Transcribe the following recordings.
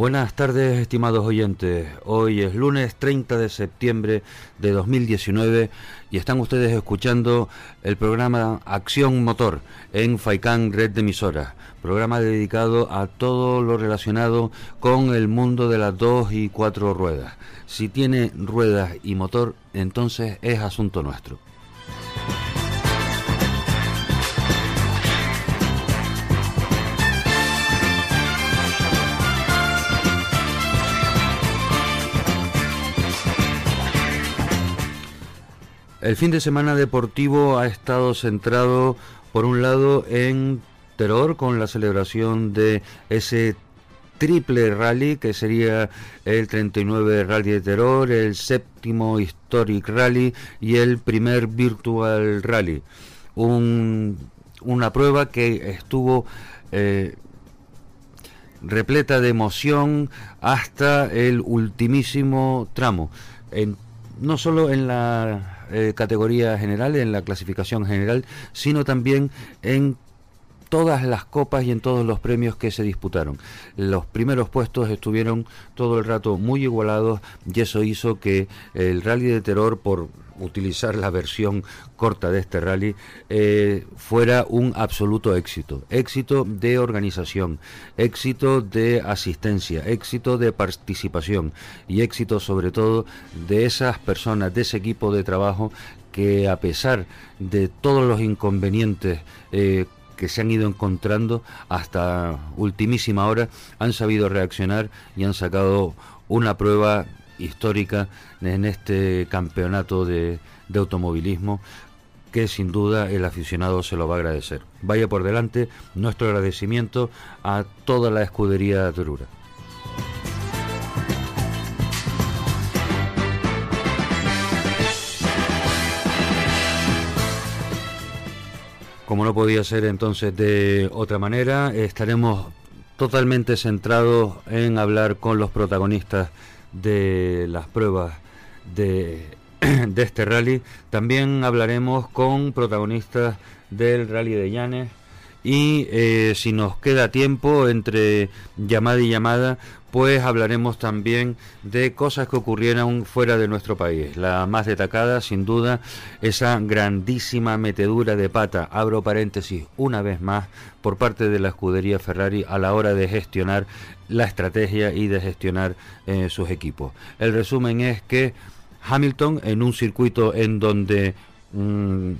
Buenas tardes, estimados oyentes. Hoy es lunes 30 de septiembre de 2019 y están ustedes escuchando el programa Acción Motor en Faicán Red de Emisoras, programa dedicado a todo lo relacionado con el mundo de las dos y cuatro ruedas. Si tiene ruedas y motor, entonces es asunto nuestro. El fin de semana deportivo ha estado centrado, por un lado, en Terror, con la celebración de ese triple rally, que sería el 39 Rally de Terror, el séptimo Historic Rally y el primer Virtual Rally. una prueba que estuvo eh, repleta de emoción hasta el ultimísimo tramo. no solo en la eh, categoría general, en la clasificación general, sino también en todas las copas y en todos los premios que se disputaron. Los primeros puestos estuvieron todo el rato muy igualados y eso hizo que el rally de terror por utilizar la versión corta de este rally, eh, fuera un absoluto éxito. Éxito de organización, éxito de asistencia, éxito de participación y éxito sobre todo de esas personas, de ese equipo de trabajo que a pesar de todos los inconvenientes eh, que se han ido encontrando hasta ultimísima hora, han sabido reaccionar y han sacado una prueba histórica en este campeonato de, automovilismo que sin duda el aficionado se lo va a agradecer. Vaya por delante nuestro agradecimiento a toda la escudería de Como no podía ser entonces de otra manera, estaremos totalmente centrados en hablar con los protagonistas de las pruebas de, este rally. También hablaremos con protagonistas del rally de Llanes y eh, si nos queda tiempo entre llamada y llamada, pues hablaremos también de cosas que ocurrieron fuera de nuestro país. La más destacada, sin duda, esa grandísima metedura de pata, abro paréntesis, una vez más, por parte de la escudería Ferrari a la hora de gestionar la estrategia y de gestionar eh, sus equipos. El resumen es que Hamilton, en un circuito en donde... Mm,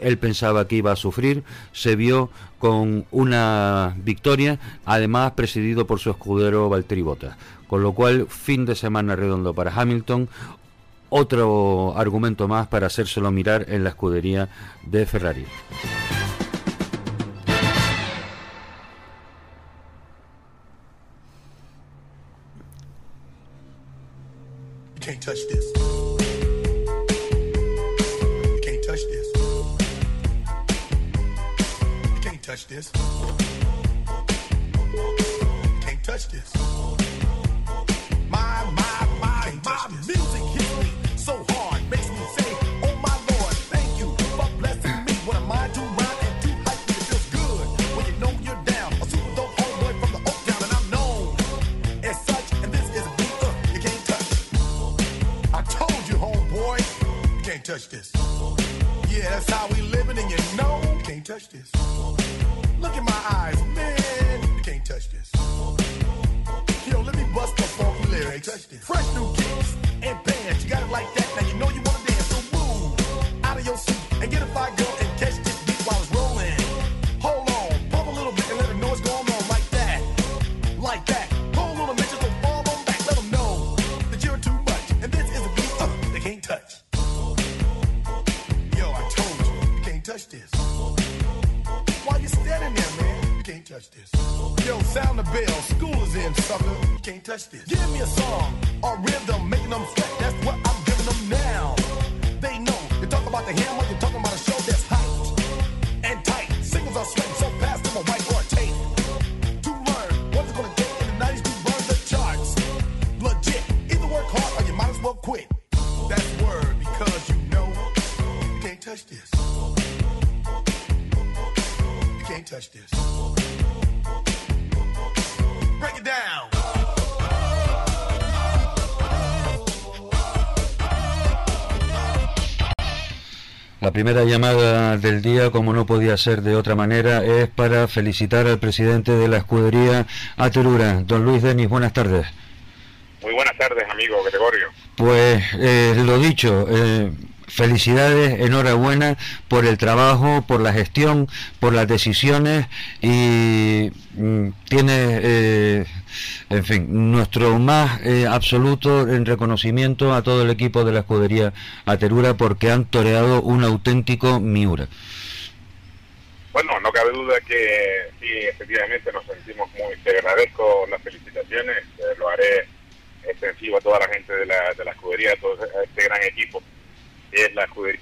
él pensaba que iba a sufrir, se vio con una victoria, además presidido por su escudero Valtteri Bottas. Con lo cual, fin de semana redondo para Hamilton, otro argumento más para hacérselo mirar en la escudería de Ferrari. La primera llamada del día, como no podía ser de otra manera, es para felicitar al presidente de la escudería Aterura, don Luis Denis. Buenas tardes. Muy buenas tardes, amigo Gregorio. Pues eh, lo dicho, eh, felicidades, enhorabuena por el trabajo, por la gestión, por las decisiones y mm, tiene, eh, en fin, nuestro más eh, absoluto en reconocimiento a todo el equipo de la escudería Aterura porque han toreado un auténtico Miura. Bueno, no cabe duda que sí, efectivamente nos sentimos muy, te agradezco las felicitaciones, eh, lo haré extensivo a toda la gente de la, de la escudería, a todo este gran equipo es la escudería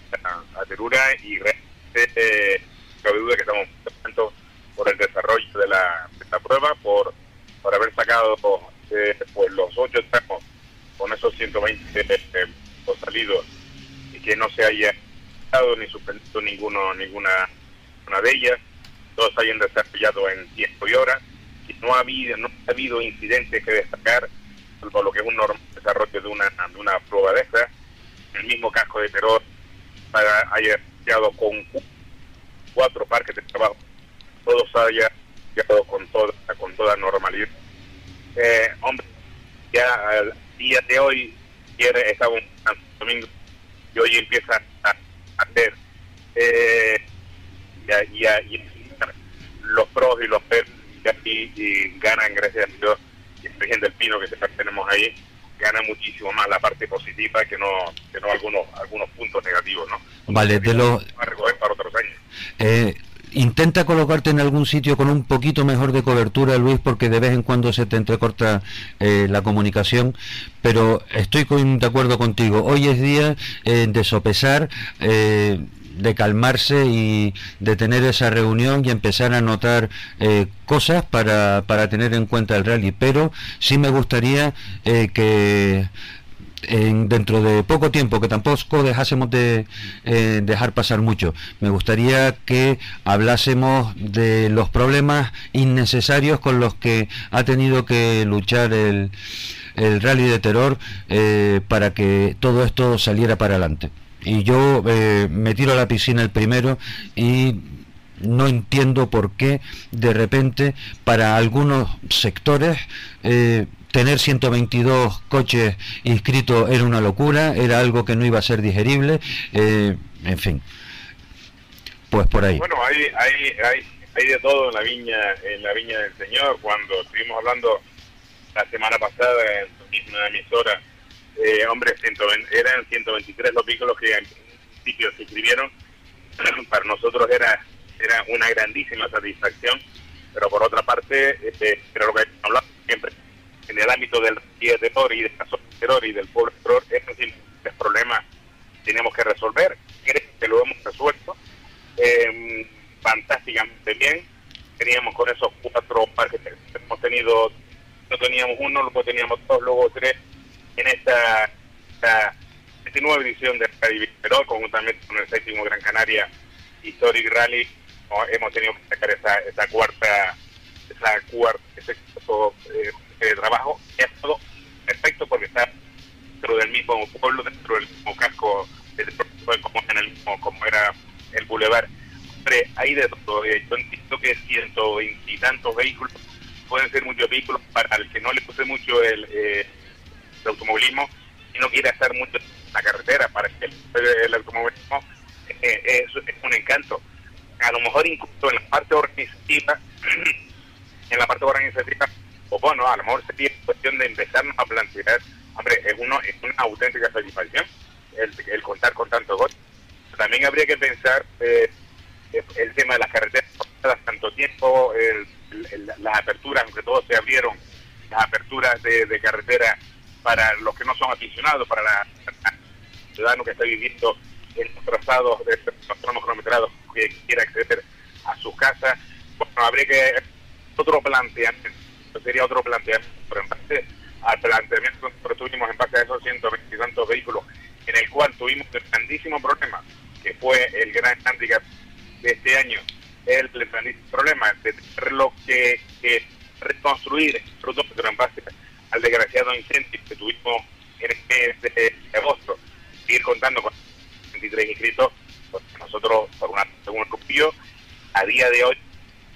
Aterura y realmente cabe duda que estamos contentos por el desarrollo de la, prueba, por, por haber sacado eh, pues los ocho tramos con esos 120 eh, salidos y que no se haya dado ni suspendido ninguno, ninguna una de ellas, todos hayan desarrollado en tiempo y hora, no ha habido, no ha habido incidentes que destacar, por lo que es un normal desarrollo de una, de una prueba de esta, el mismo casco de terror haya llegado con cuatro parques de trabajo, todos haya con toda, con toda normalidad. Eh, hombre, ya al día de hoy, ayer estaba un domingo y hoy empieza a hacer eh, y, los pros y los peros y, y, ganan gracias a Dios y el presidente del Pino que tenemos ahí gana muchísimo más la parte positiva que no, que no algunos, algunos puntos negativos, ¿no? Vale, de los... para otros años. Eh, intenta colocarte en algún sitio con un poquito mejor de cobertura, Luis, porque de vez en cuando se te entrecorta eh, la comunicación, pero estoy de acuerdo contigo. Hoy es día eh, de sopesar eh, de calmarse y de tener esa reunión y empezar a notar cosas para, para, tener en cuenta el rally. Pero sí me gustaría que en, dentro de poco tiempo, que tampoco dejásemos de eh, dejar pasar mucho, me gustaría que hablásemos de los problemas innecesarios con los que ha tenido que luchar el, el rally de terror para que todo esto saliera para adelante. Y yo eh, me tiro a la piscina el primero y no entiendo por qué de repente para algunos sectores eh, tener 122 coches inscritos era una locura, era algo que no iba a ser digerible, eh, en fin, pues por ahí. Bueno, hay, hay, hay, hay de todo en la viña en la viña del Señor. Cuando estuvimos hablando la semana pasada en una emisora eh, hombre, eran 123 los vehículos que en principio se inscribieron. Para nosotros era, era una grandísima satisfacción, pero por otra parte, este, creo que hablamos siempre, en el ámbito del terror y de la terror y del pueblo terror, es problemas que tenemos que resolver. Creo que lo hemos resuelto em, fantásticamente bien. Teníamos con esos cuatro parques, hemos tenido, no teníamos uno, luego teníamos dos, luego tres en esta, esta, nueva edición de Rally Perón, conjuntamente con el séptimo Gran Canaria Historic Rally, hemos tenido que sacar esa, esa cuarta, esa cuarta, ese eh, trabajo, y ha sido perfecto porque está dentro del mismo pueblo, dentro del mismo casco, como, en el mismo, como era el bulevar. Hay de todo. Eh, yo entiendo que ciento veintitantos vehículos pueden ser muchos vehículos para el que no le puse mucho el, eh, de automovilismo y no quiere hacer mucho en la carretera. Para que el, automovilismo eh, es, un encanto. A lo mejor incluso en la parte organizativa, en la parte organizativa, o bueno, a lo mejor sería cuestión de empezarnos a plantear, hombre, es, uno, es una auténtica satisfacción el, contar con tanto gol. También habría que pensar eh, el tema de las carreteras, tanto tiempo, las aperturas, aunque todos se abrieron, las aperturas de, de carretera para los que no son aficionados, para la, el ciudadano que está viviendo en los trazados de los tramos cronometrados que quiera acceder a sus casas. Bueno, habría que otro planteamiento, sería otro planteamiento, pero en base al planteamiento que tuvimos en base a esos 120 y tantos vehículos, en el cual tuvimos el grandísimo problema, que fue el gran handicap de este año, el grandísimo problema de tener lo que, reconstruir producto pero en base al desgraciado incendio que tuvimos en el mes agosto, seguir contando con 23 inscritos, pues día de hoy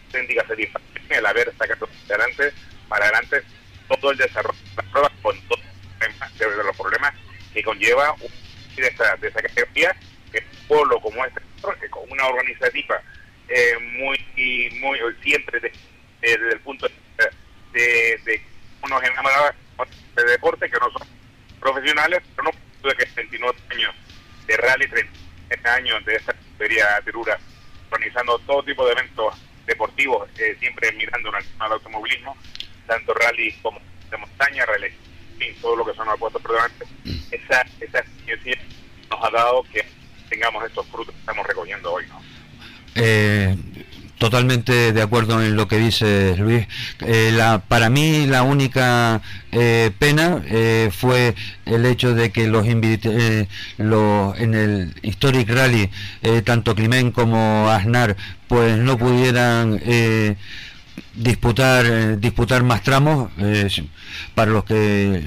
auténtica satisfacción el haber sacado adelante, para adelante todo el desarrollo de las pruebas con todos los problemas que conlleva de esa, categoría, que un pueblo como este, con una organizativa eh, muy, muy siempre desde el punto de vista de, de unos enamorados de deporte que no son profesionales, pero no de que 29 años de rally, 30 años de esta feria de Rura, organizando todo tipo de eventos deportivos, eh, siempre mirando del automovilismo, tanto rally como de montaña, rally, en todo lo que son los puestos por delante, esa, esa experiencia nos ha dado que tengamos estos frutos que estamos recogiendo hoy, ¿no? Eh, totalmente de acuerdo en lo que dice Luis. Eh, la, para mí la única eh, pena eh, fue el hecho de que los, los en el Historic Rally tanto Climent como Aznar pues no pudieran disputar disputar más tramos para los que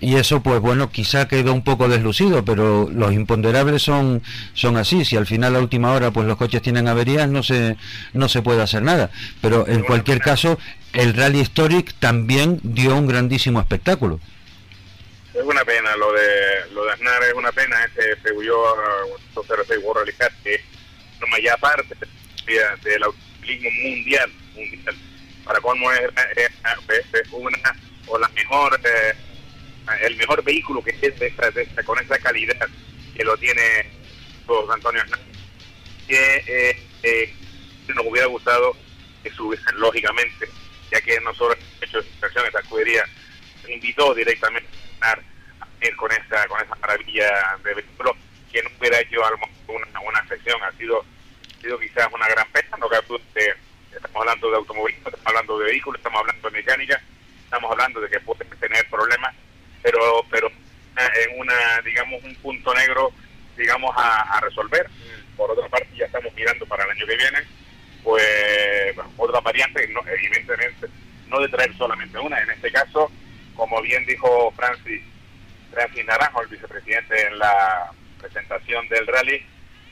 y eso pues bueno quizá quedó un poco deslucido pero los imponderables son son así. Si al final a última hora pues los coches tienen averías no se no se puede hacer nada. Pero en cualquier caso el Rally Historic también dio un grandísimo espectáculo. Es una pena lo de lo de Aznar es una pena ese Peugeot 06 World Rally que no ya parte del automovilismo mundial para cómo es, una o la mejor eh, el mejor vehículo que es de esta, con esa calidad que lo tiene José Antonio Hernández, que eh, eh, nos hubiera gustado que subiesen lógicamente, ya que no solo hecho inversión esta escudería invitó directamente a ir con esa con esa maravilla de vehículo que no hubiera hecho una, una sección ha sido ha sido quizás una gran pena no que estamos hablando de automovilismo estamos hablando de vehículos estamos hablando de mecánica estamos hablando de que pueden tener problemas pero pero en una digamos un punto negro digamos a, resolver. Por otra parte ya estamos mirando para el año que viene pues otra variante no, evidentemente no de traer solamente una. En este caso como bien dijo Francis Francis Naranjo el vicepresidente en la presentación del rally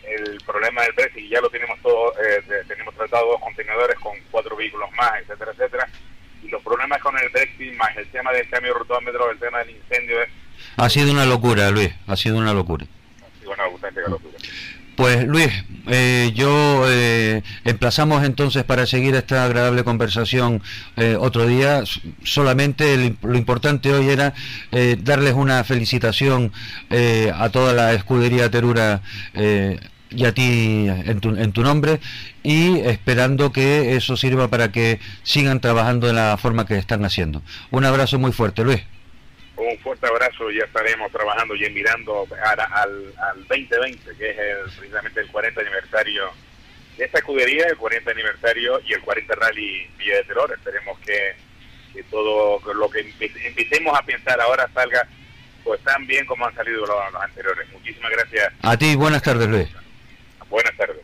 el problema del Brexit ya lo tenemos todo eh, tenemos tratado dos contenedores con cuatro vehículos más etcétera etcétera y los problemas con el Brexit, más el tema del cambio rotómetro, el tema del incendio. Ha sido una locura, Luis, ha sido una locura. Ha sido una auténtica locura. Pues Luis, eh, yo eh, emplazamos entonces para seguir esta agradable conversación eh, otro día. Solamente lo importante hoy era eh, darles una felicitación a toda la escudería Terura y a ti en tu, en tu nombre y esperando que eso sirva para que sigan trabajando de la forma que están haciendo. Un abrazo muy fuerte, Luis. Un fuerte abrazo, ya estaremos trabajando y mirando al, al 2020, que es precisamente el 40 aniversario de esta escudería, el 40 aniversario y el 40 Rally Villa de Terror. Esperemos que, que todo lo que empecemos a pensar ahora salga pues tan bien como han salido los, los anteriores. Muchísimas gracias. A ti, buenas tardes, Luis. Buenas tardes.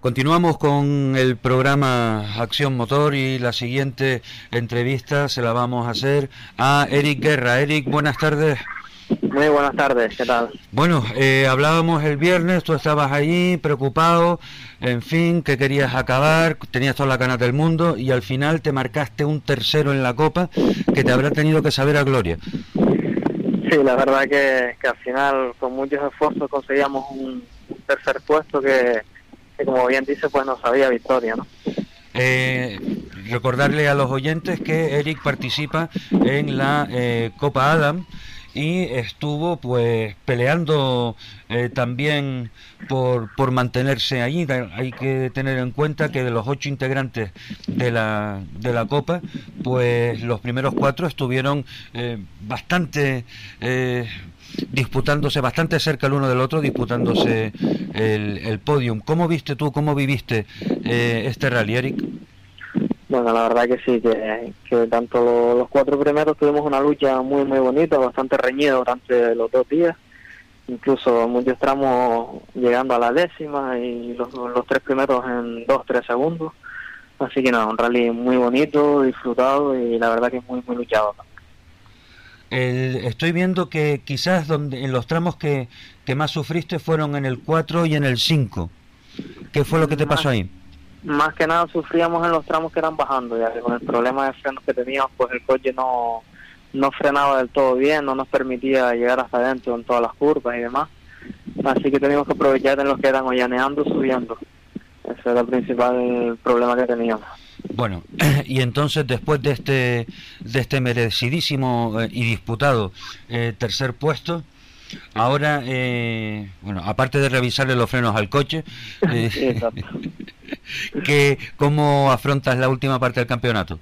Continuamos con el programa Acción Motor y la siguiente entrevista se la vamos a hacer a Eric Guerra. Eric, buenas tardes. Muy buenas tardes, ¿qué tal? Bueno, eh, hablábamos el viernes, tú estabas allí preocupado, en fin, que querías acabar, tenías toda la ganas del mundo y al final te marcaste un tercero en la copa que te habrá tenido que saber a gloria. Sí, la verdad que, al final con muchos esfuerzos conseguíamos un, tercer puesto que, como bien dice, pues nos había victoria, ¿no? Eh, recordarle a los oyentes que Eric participa en la eh, Copa Adam y estuvo pues peleando eh, también por, por mantenerse allí. Hay que tener en cuenta que de los ocho integrantes de la, de la Copa, pues los primeros cuatro estuvieron eh, bastante eh, disputándose, bastante cerca el uno del otro, disputándose el, el podium. ¿Cómo viste tú, cómo viviste este rally, Eric? Bueno, la verdad que sí, que, tanto los cuatro primeros tuvimos una lucha muy, muy bonita, bastante reñida durante los dos días, incluso muchos tramos llegando a la décima y los, los tres primeros en dos, tres segundos. Así que nada, un rally muy bonito, disfrutado y la verdad que es muy, muy luchado. estoy viendo que quizás donde en los tramos que, que más sufriste fueron en el 4 y en el 5. ¿Qué fue lo que te pasó ahí? Más que nada sufríamos en los tramos que eran bajando, ya que con el problema de frenos que teníamos, pues el coche no, no frenaba del todo bien, no nos permitía llegar hasta adentro en todas las curvas y demás. Así que teníamos que aprovechar en los que eran llaneando, subiendo. Ese era el principal problema que teníamos. Bueno, y entonces después de este, de este merecidísimo eh, y disputado eh, tercer puesto, ahora, eh, bueno, aparte de revisarle los frenos al coche, que, ¿cómo afrontas la última parte del campeonato?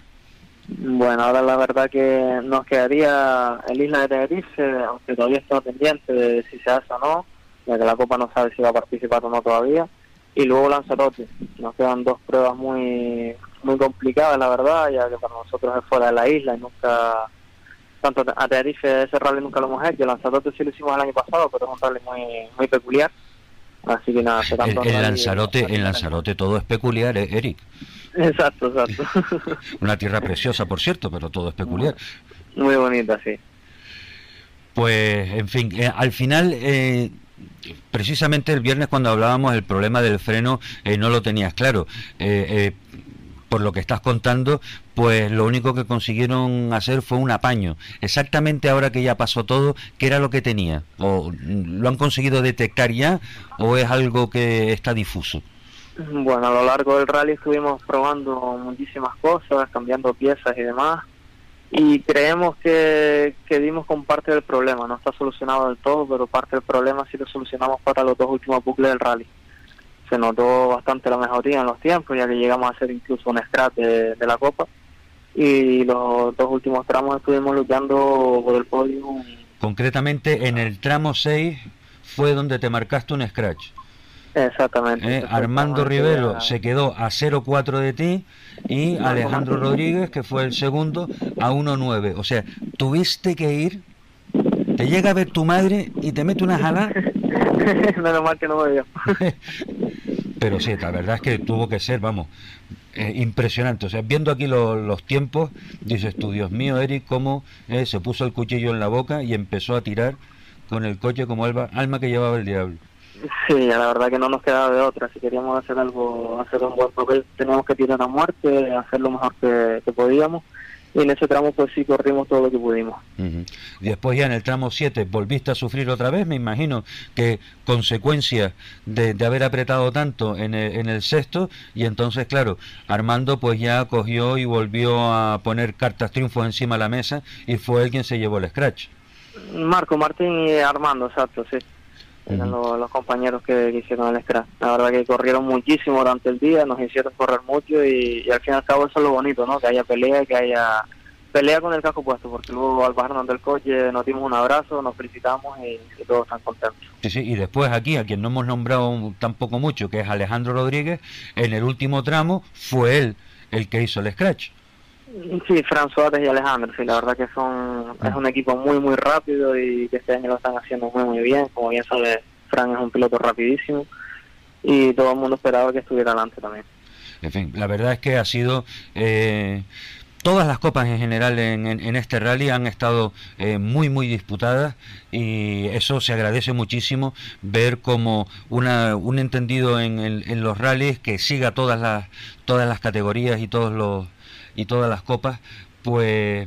Bueno, ahora la verdad que nos quedaría el Isla de Tenerife, aunque todavía está pendiente de si se hace o no, ya que la Copa no sabe si va a participar o no todavía. Y luego Lanzarote. Nos quedan dos pruebas muy muy complicadas, la verdad, ya que para nosotros es fuera de la isla y nunca, tanto a Tenerife ese rally nunca lo hemos hecho. Lanzarote sí lo hicimos el año pasado, pero es un rally muy, muy peculiar. Así que nada, en, Lanzarote, en Lanzarote todo es peculiar, ¿eh, Eric. Exacto, exacto. Una tierra preciosa, por cierto, pero todo es peculiar. Muy bonita, sí. Pues, en fin, eh, al final, eh, precisamente el viernes cuando hablábamos el problema del freno, no lo tenías claro. Por lo que estás contando, pues lo único que consiguieron hacer fue un apaño. Exactamente ahora que ya pasó todo, ¿qué era lo que tenía? ¿O lo han conseguido detectar ya o es algo que está difuso? Bueno, a lo largo del rally estuvimos probando muchísimas cosas, cambiando piezas y demás, y creemos que, que dimos con parte del problema. No está solucionado del todo, pero parte del problema sí lo solucionamos para los dos últimos bucles del rally. Se notó bastante la mejoría en los tiempos, ya que llegamos a hacer incluso un scratch de, de la Copa, y los dos últimos tramos estuvimos luchando por el podio. Concretamente, en el tramo 6 fue donde te marcaste un scratch. Exactamente. Eh, Armando Rivero se quedó a 0-4 de ti y Alejandro Rodríguez, que fue el segundo, a 1-9. O sea, tuviste que ir, te llega a ver tu madre y te mete una jala. Menos mal que no me vio. Pero sí, la verdad es que tuvo que ser, vamos, eh, impresionante. O sea, viendo aquí los tiempos, dices tú, Dios mío, Eric, cómo eh, se puso el cuchillo en la boca y empezó a tirar con el coche como alma que llevaba el diablo. Sí, la verdad que no nos quedaba de otra. Si queríamos hacer algo, hacer un buen papel, teníamos que tirar a muerte, hacer lo mejor que, podíamos. Y en ese tramo, pues sí, corrimos todo lo que pudimos. Después ya en el tramo 7, ¿volviste a sufrir otra vez? Me imagino que consecuencia de, haber apretado tanto en el, en el sexto. Y entonces, claro, Armando pues ya cogió y volvió a poner cartas triunfos encima de la mesa y fue él quien se llevó el scratch. Marco, Martín y Armando, exacto, sí eran los, compañeros que, hicieron el scratch. La verdad que corrieron muchísimo durante el día, nos hicieron correr mucho y, al fin y al cabo eso es lo bonito, ¿no? Que haya pelea, que haya pelea con el casco puesto, porque luego al bajarnos del coche nos dimos un abrazo, nos felicitamos y, todos están contentos. Sí, sí, y después aquí, a quien no hemos nombrado tampoco mucho, que es Alejandro Rodríguez, en el último tramo fue él el que hizo el scratch. Sí, François y Alejandro, sí, la verdad que son es un equipo muy, muy rápido y que este año lo están haciendo muy, muy bien. Como bien sabe, Fran es un piloto rapidísimo y todo el mundo esperaba que estuviera adelante también. En fin, la verdad es que ha sido... Eh, todas las copas en general en, en, este rally han estado eh, muy muy disputadas y eso se agradece muchísimo ver como una, un entendido en, en, los rallies que siga todas las todas las categorías y todos los y todas las copas, pues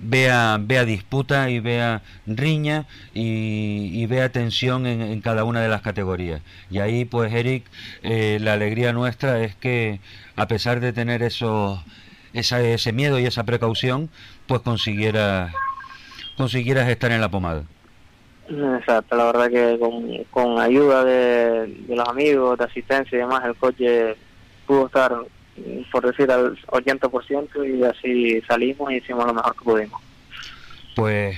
vea, vea disputa y vea riña y, vea tensión en, cada una de las categorías. Y ahí, pues, Eric, eh, la alegría nuestra es que, a pesar de tener eso, ese miedo y esa precaución, pues consiguiera, consiguieras estar en la pomada. Exacto, la verdad que con, con ayuda de, de los amigos, de asistencia y demás, el coche pudo estar por decir al 80% y así salimos y hicimos lo mejor que pudimos. Pues,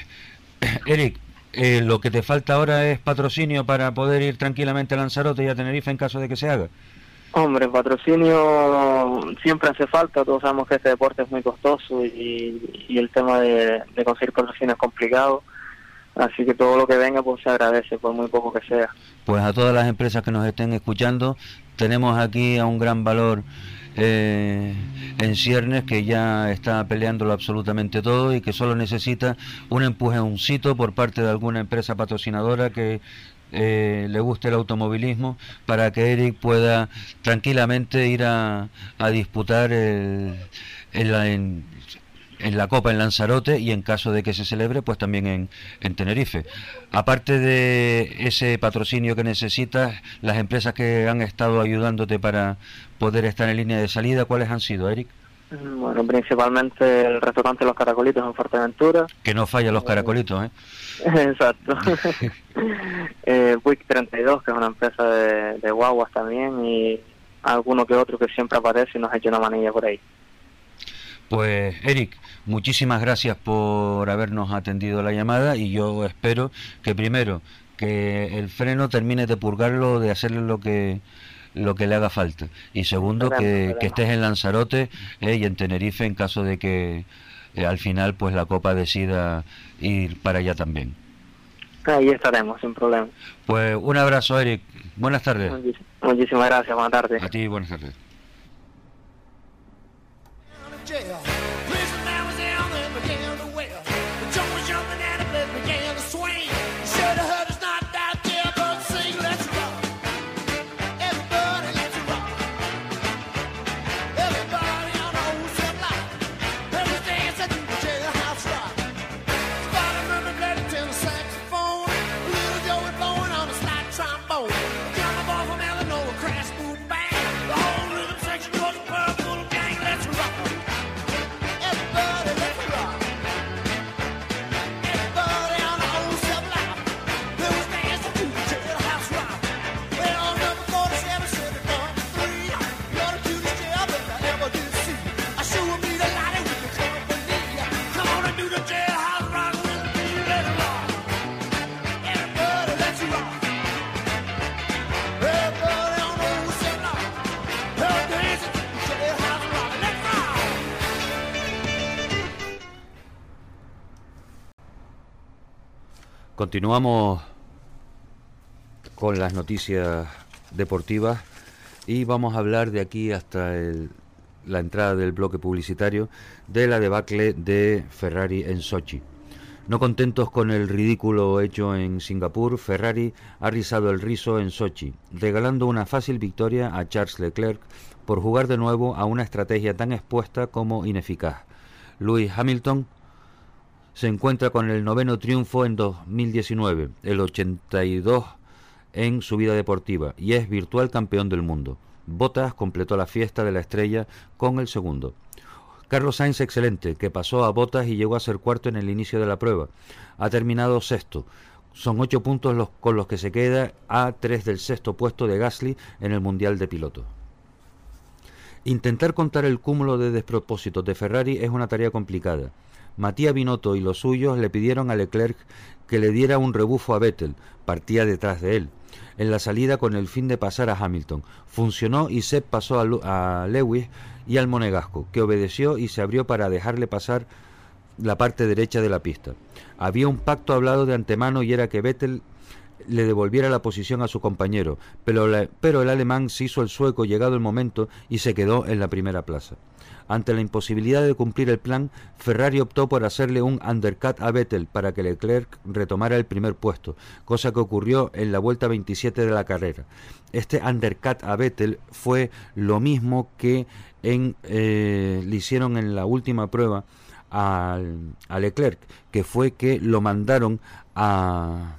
Eric, eh, lo que te falta ahora es patrocinio para poder ir tranquilamente a Lanzarote y a Tenerife en caso de que se haga. Hombre, patrocinio siempre hace falta, todos sabemos que este deporte es muy costoso y, el tema de, de, conseguir patrocinio es complicado, así que todo lo que venga pues se agradece, por muy poco que sea. Pues a todas las empresas que nos estén escuchando, tenemos aquí a un gran valor eh, en ciernes que ya está peleándolo absolutamente todo y que solo necesita un empujoncito por parte de alguna empresa patrocinadora que eh, le guste el automovilismo para que Eric pueda tranquilamente ir a, disputar el, en la Copa en Lanzarote y en caso de que se celebre, pues también en, en, Tenerife. Aparte de ese patrocinio que necesitas, las empresas que han estado ayudándote para poder estar en línea de salida, ¿cuáles han sido, Eric? Bueno, principalmente el restaurante Los Caracolitos en Fuerteventura. Que no falla los caracolitos, ¿eh? Exacto. eh, 32, que es una empresa de, de guaguas también, y alguno que otro que siempre aparece y nos ha hecho una manilla por ahí. Pues Eric, muchísimas gracias por habernos atendido la llamada y yo espero que primero que el freno termine de purgarlo, de hacerle lo que lo que le haga falta. Y segundo, que, estés en Lanzarote eh, y en Tenerife en caso de que eh, al final pues la Copa decida ir para allá también. Ahí estaremos, sin problema. Pues un abrazo, Eric. Buenas tardes. muchísimas gracias, buenas tardes. A ti, buenas tardes. Continuamos con las noticias deportivas y vamos a hablar de aquí hasta la entrada del bloque publicitario de la debacle de Ferrari en Sochi. No contentos con el ridículo hecho en Singapur, Ferrari ha rizado el rizo en Sochi, regalando una fácil victoria a Charles Leclerc por jugar de nuevo a una estrategia tan expuesta como ineficaz. Lewis Hamilton se encuentra con el noveno triunfo en 2019, el 82 en su vida deportiva y es virtual campeón del mundo. Bottas completó la fiesta de la estrella con el segundo. Carlos Sainz excelente, que pasó a Bottas y llegó a ser cuarto en el inicio de la prueba. Ha terminado sexto. Son ocho puntos los, con los que se queda a tres del sexto puesto de Gasly en el Mundial de Pilotos. Intentar contar el cúmulo de despropósitos de Ferrari es una tarea complicada. Matías Binotto y los suyos le pidieron a Leclerc que le diera un rebufo a Vettel, partía detrás de él, en la salida con el fin de pasar a Hamilton. Funcionó y Sepp pasó a, Lewis y al Monegasco, que obedeció y se abrió para dejarle pasar la parte derecha de la pista. Había un pacto hablado de antemano y era que Vettel le devolviera la posición a su compañero, pero, pero el alemán se hizo el sueco llegado el momento y se quedó en la primera plaza. Ante la imposibilidad de cumplir el plan, Ferrari optó por hacerle un undercut a Vettel para que Leclerc retomara el primer puesto, cosa que ocurrió en la vuelta 27 de la carrera. Este undercut a Vettel fue lo mismo que en, eh, le hicieron en la última prueba a Leclerc, que fue que lo mandaron a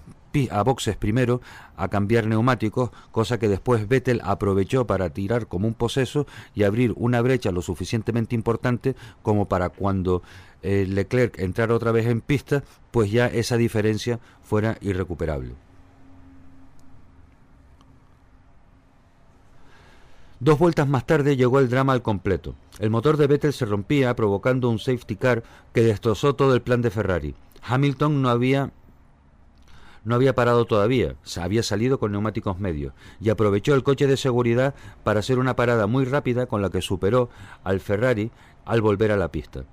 a boxes primero a cambiar neumáticos, cosa que después Vettel aprovechó para tirar como un poseso y abrir una brecha lo suficientemente importante como para cuando eh, Leclerc entrara otra vez en pista, pues ya esa diferencia fuera irrecuperable. Dos vueltas más tarde llegó el drama al completo. El motor de Vettel se rompía provocando un safety car que destrozó todo el plan de Ferrari. Hamilton no había no había parado todavía, había salido con neumáticos medios y aprovechó el coche de seguridad para hacer una parada muy rápida con la que superó al Ferrari al volver a la pista.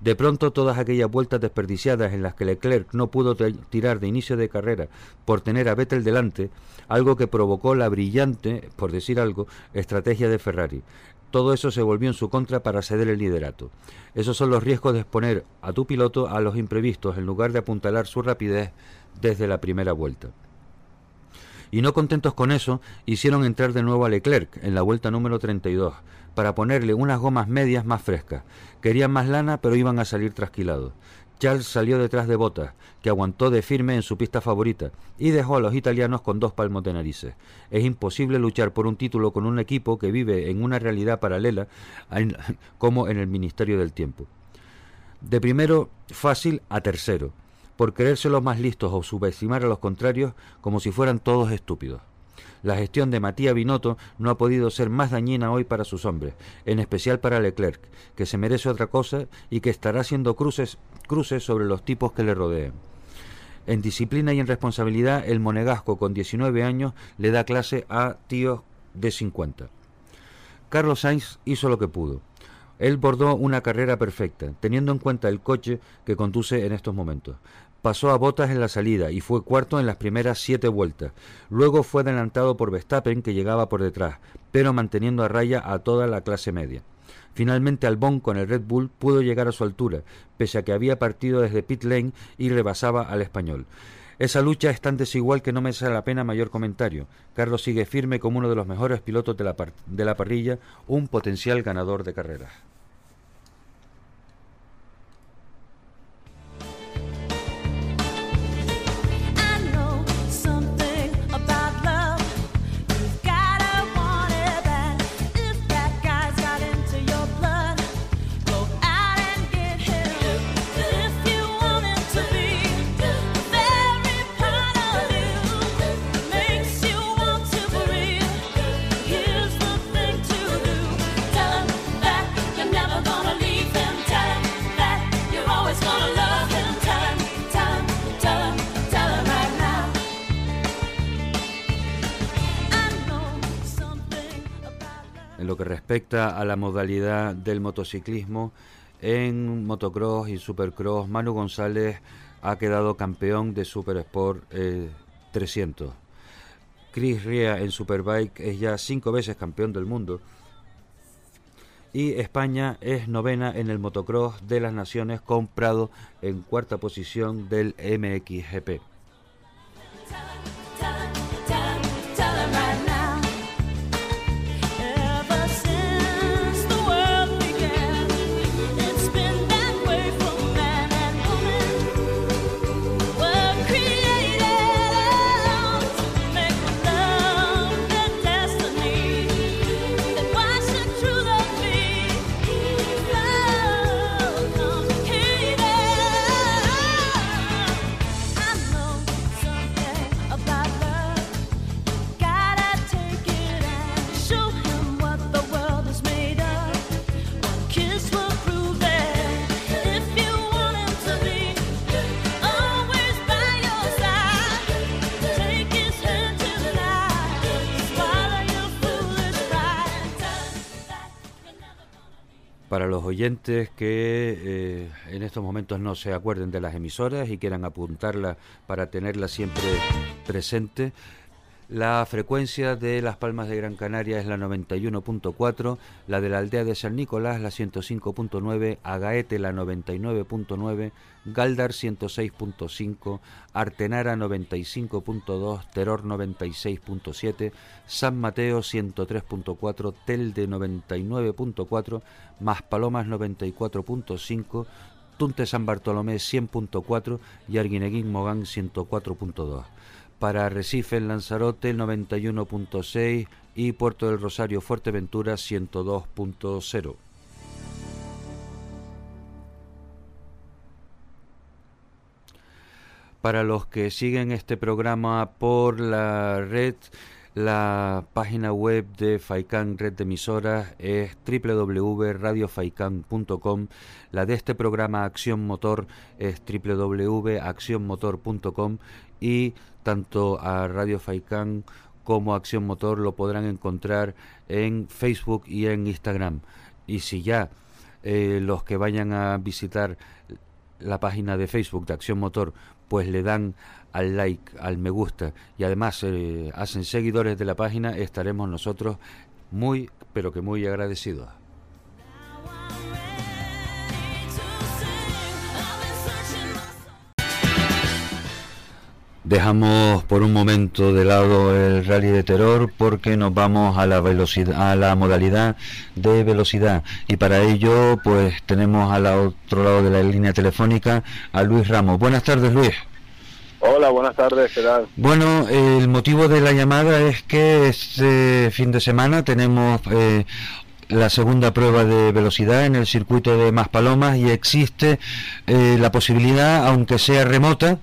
De pronto todas aquellas vueltas desperdiciadas en las que Leclerc no pudo tirar de inicio de carrera por tener a Vettel delante, algo que provocó la brillante, por decir algo, estrategia de Ferrari. Todo eso se volvió en su contra para ceder el liderato. Esos son los riesgos de exponer a tu piloto a los imprevistos en lugar de apuntalar su rapidez desde la primera vuelta. Y no contentos con eso, hicieron entrar de nuevo a Leclerc en la vuelta número 32 para ponerle unas gomas medias más frescas. Querían más lana, pero iban a salir trasquilados. Charles salió detrás de Bottas, que aguantó de firme en su pista favorita, y dejó a los italianos con dos palmos de narices. Es imposible luchar por un título con un equipo que vive en una realidad paralela como en el Ministerio del Tiempo. De primero fácil a tercero, por creerse los más listos o subestimar a los contrarios como si fueran todos estúpidos. La gestión de Matías Binotto no ha podido ser más dañina hoy para sus hombres, en especial para Leclerc, que se merece otra cosa y que estará haciendo cruces, cruces sobre los tipos que le rodean. En disciplina y en responsabilidad, el monegasco con 19 años le da clase a tíos de 50. Carlos Sainz hizo lo que pudo. Él bordó una carrera perfecta, teniendo en cuenta el coche que conduce en estos momentos. Pasó a Botas en la salida y fue cuarto en las primeras siete vueltas. Luego fue adelantado por Verstappen, que llegaba por detrás, pero manteniendo a raya a toda la clase media. Finalmente Albon con el Red Bull pudo llegar a su altura, pese a que había partido desde pit lane y rebasaba al español. Esa lucha es tan desigual que no me sale la pena mayor comentario. Carlos sigue firme como uno de los mejores pilotos de la, de la parrilla, un potencial ganador de carreras. Respecta a la modalidad del motociclismo, en motocross y supercross, Manu González ha quedado campeón de Super Sport 300. Eh, Chris Ria en Superbike es ya cinco veces campeón del mundo. Y España es novena en el motocross de las naciones, comprado en cuarta posición del MXGP. Para los oyentes que eh, en estos momentos no se acuerden de las emisoras y quieran apuntarla para tenerla siempre presente. La frecuencia de Las Palmas de Gran Canaria es la 91.4, la de la aldea de San Nicolás la 105.9, Agaete la 99.9, Galdar 106.5, Artenara 95.2, Teror 96.7, San Mateo 103.4, Telde 99.4, Maspalomas 94.5, Tunte San Bartolomé 100.4 y Arguineguín Mogán 104.2 para Recife en Lanzarote 91.6 y Puerto del Rosario Fuerteventura 102.0. Para los que siguen este programa por la red, la página web de Faikan Red de Emisoras es www.radiofaikan.com. La de este programa Acción Motor es www.accionmotor.com y tanto a Radio Faicán como Acción Motor lo podrán encontrar en Facebook y en Instagram. Y si ya eh, los que vayan a visitar la página de Facebook de Acción Motor, pues le dan al like, al me gusta y además eh, hacen seguidores de la página, estaremos nosotros muy, pero que muy agradecidos. Dejamos por un momento de lado el rally de terror porque nos vamos a la velocidad, a la modalidad de velocidad y para ello pues tenemos al otro lado de la línea telefónica a Luis Ramos. Buenas tardes Luis. Hola, buenas tardes, ¿qué tal? Bueno, el motivo de la llamada es que este fin de semana tenemos eh, la segunda prueba de velocidad en el circuito de Maspalomas y existe eh, la posibilidad, aunque sea remota,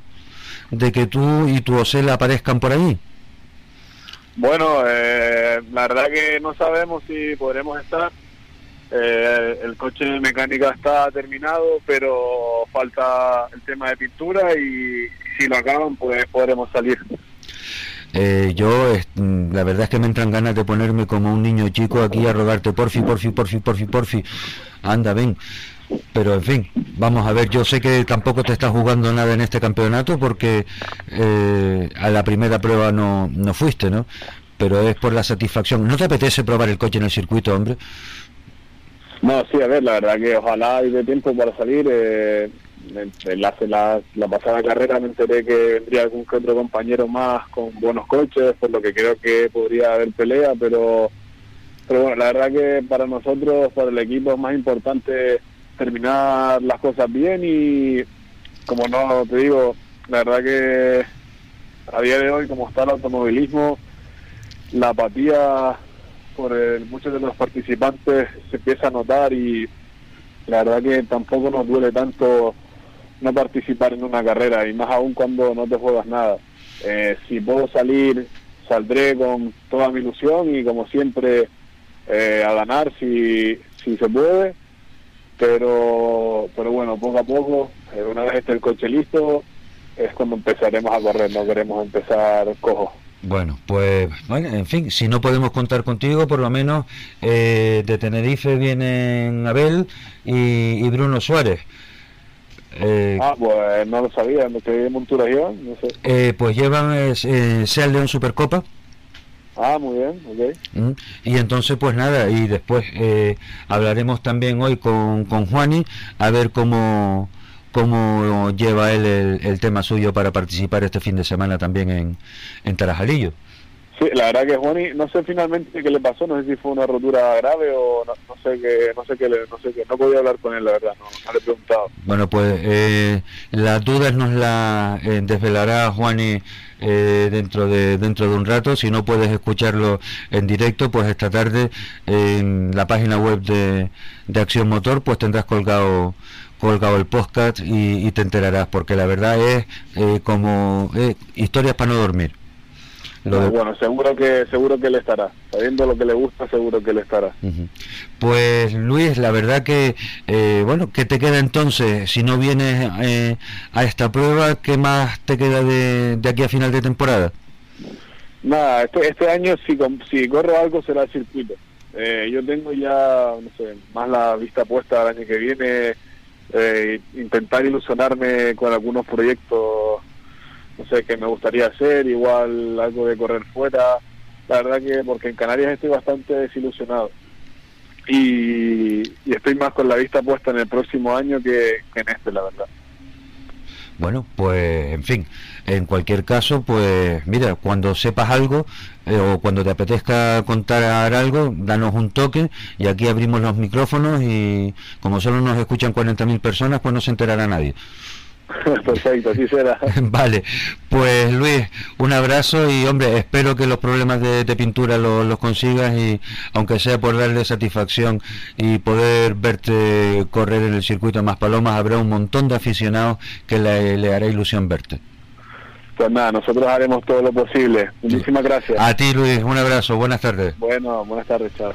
de que tú y tu Osel aparezcan por ahí? Bueno, eh, la verdad que no sabemos si podremos estar. Eh, el coche de mecánica está terminado, pero falta el tema de pintura y si lo acaban, pues podremos salir. Eh, yo, la verdad es que me entran ganas de ponerme como un niño chico aquí a rogarte, porfi, porfi, porfi, porfi, porfi. Anda, ven. Pero en fin, vamos a ver, yo sé que tampoco te estás jugando nada en este campeonato porque eh, a la primera prueba no, no fuiste, ¿no? Pero es por la satisfacción. ¿No te apetece probar el coche en el circuito, hombre? No, sí, a ver, la verdad que ojalá hay de tiempo para salir. Eh, la, la, la, pasada carrera me enteré que vendría algún otro compañero más con buenos coches, por lo que creo que podría haber pelea, pero, pero bueno, la verdad que para nosotros, para el equipo es más importante terminar las cosas bien y como no te digo, la verdad que a día de hoy como está el automovilismo, la apatía por muchos de los participantes se empieza a notar y la verdad que tampoco nos duele tanto no participar en una carrera y más aún cuando no te juegas nada. Eh, si puedo salir, saldré con toda mi ilusión y como siempre eh, a ganar si, si se puede pero pero bueno, poco a poco, eh, una vez esté el coche listo, es cuando empezaremos a correr, no queremos empezar cojo. Bueno, pues, bueno, en fin, si no podemos contar contigo, por lo menos eh, de Tenerife vienen Abel y, Bruno Suárez. Eh, ah, pues no lo sabía, me quedé de montura yo, no sé. pues llevan eh, Sea León Supercopa. Ah, muy bien, ok. Mm, y entonces, pues nada, y después eh, hablaremos también hoy con, con Juani a ver cómo, cómo lleva él el, tema suyo para participar este fin de semana también en, en Tarajalillo. Sí, la verdad que Juani, no sé finalmente qué le pasó, no sé si fue una rotura grave o no, sé qué, no sé qué, no sé qué, no podía hablar con él, la verdad, no, le he preguntado. Bueno, pues eh, las dudas nos las eh, desvelará Juani eh, dentro de dentro de un rato. Si no puedes escucharlo en directo, pues esta tarde en la página web de, de Acción Motor, pues tendrás colgado colgado el podcast y, te enterarás, porque la verdad es eh, como eh, historias para no dormir. Bueno, seguro que seguro que le estará. Sabiendo lo que le gusta, seguro que le estará. Pues Luis, la verdad que, eh, bueno, ¿qué te queda entonces? Si no vienes eh, a esta prueba, ¿qué más te queda de, aquí a final de temporada? Nada, este, este año si, si corro algo será el circuito. Eh, yo tengo ya, no sé, más la vista puesta al año que viene, intentar ilusionarme con algunos proyectos no sé, qué me gustaría hacer, igual algo de correr fuera. La verdad que porque en Canarias estoy bastante desilusionado. Y, estoy más con la vista puesta en el próximo año que, en este, la verdad. Bueno, pues en fin, en cualquier caso, pues mira, cuando sepas algo eh, o cuando te apetezca contar algo, danos un toque y aquí abrimos los micrófonos y como solo nos escuchan 40.000 personas, pues no se enterará nadie. Perfecto, así será. vale, pues Luis, un abrazo y hombre, espero que los problemas de, pintura los, consigas y aunque sea por darle satisfacción y poder verte correr en el circuito de Más Palomas, habrá un montón de aficionados que le, le hará ilusión verte. Pues nada, nosotros haremos todo lo posible. Muchísimas gracias. A ti Luis, un abrazo, buenas tardes. Bueno, buenas tardes, chao.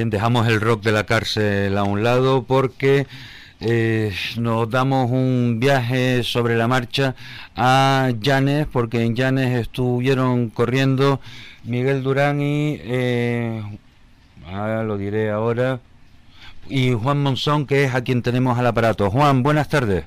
Bien, dejamos el rock de la cárcel a un lado porque eh, nos damos un viaje sobre la marcha a Llanes, porque en Llanes estuvieron corriendo Miguel Durán y, eh, ah, lo diré ahora, y Juan Monzón, que es a quien tenemos al aparato. Juan, buenas tardes.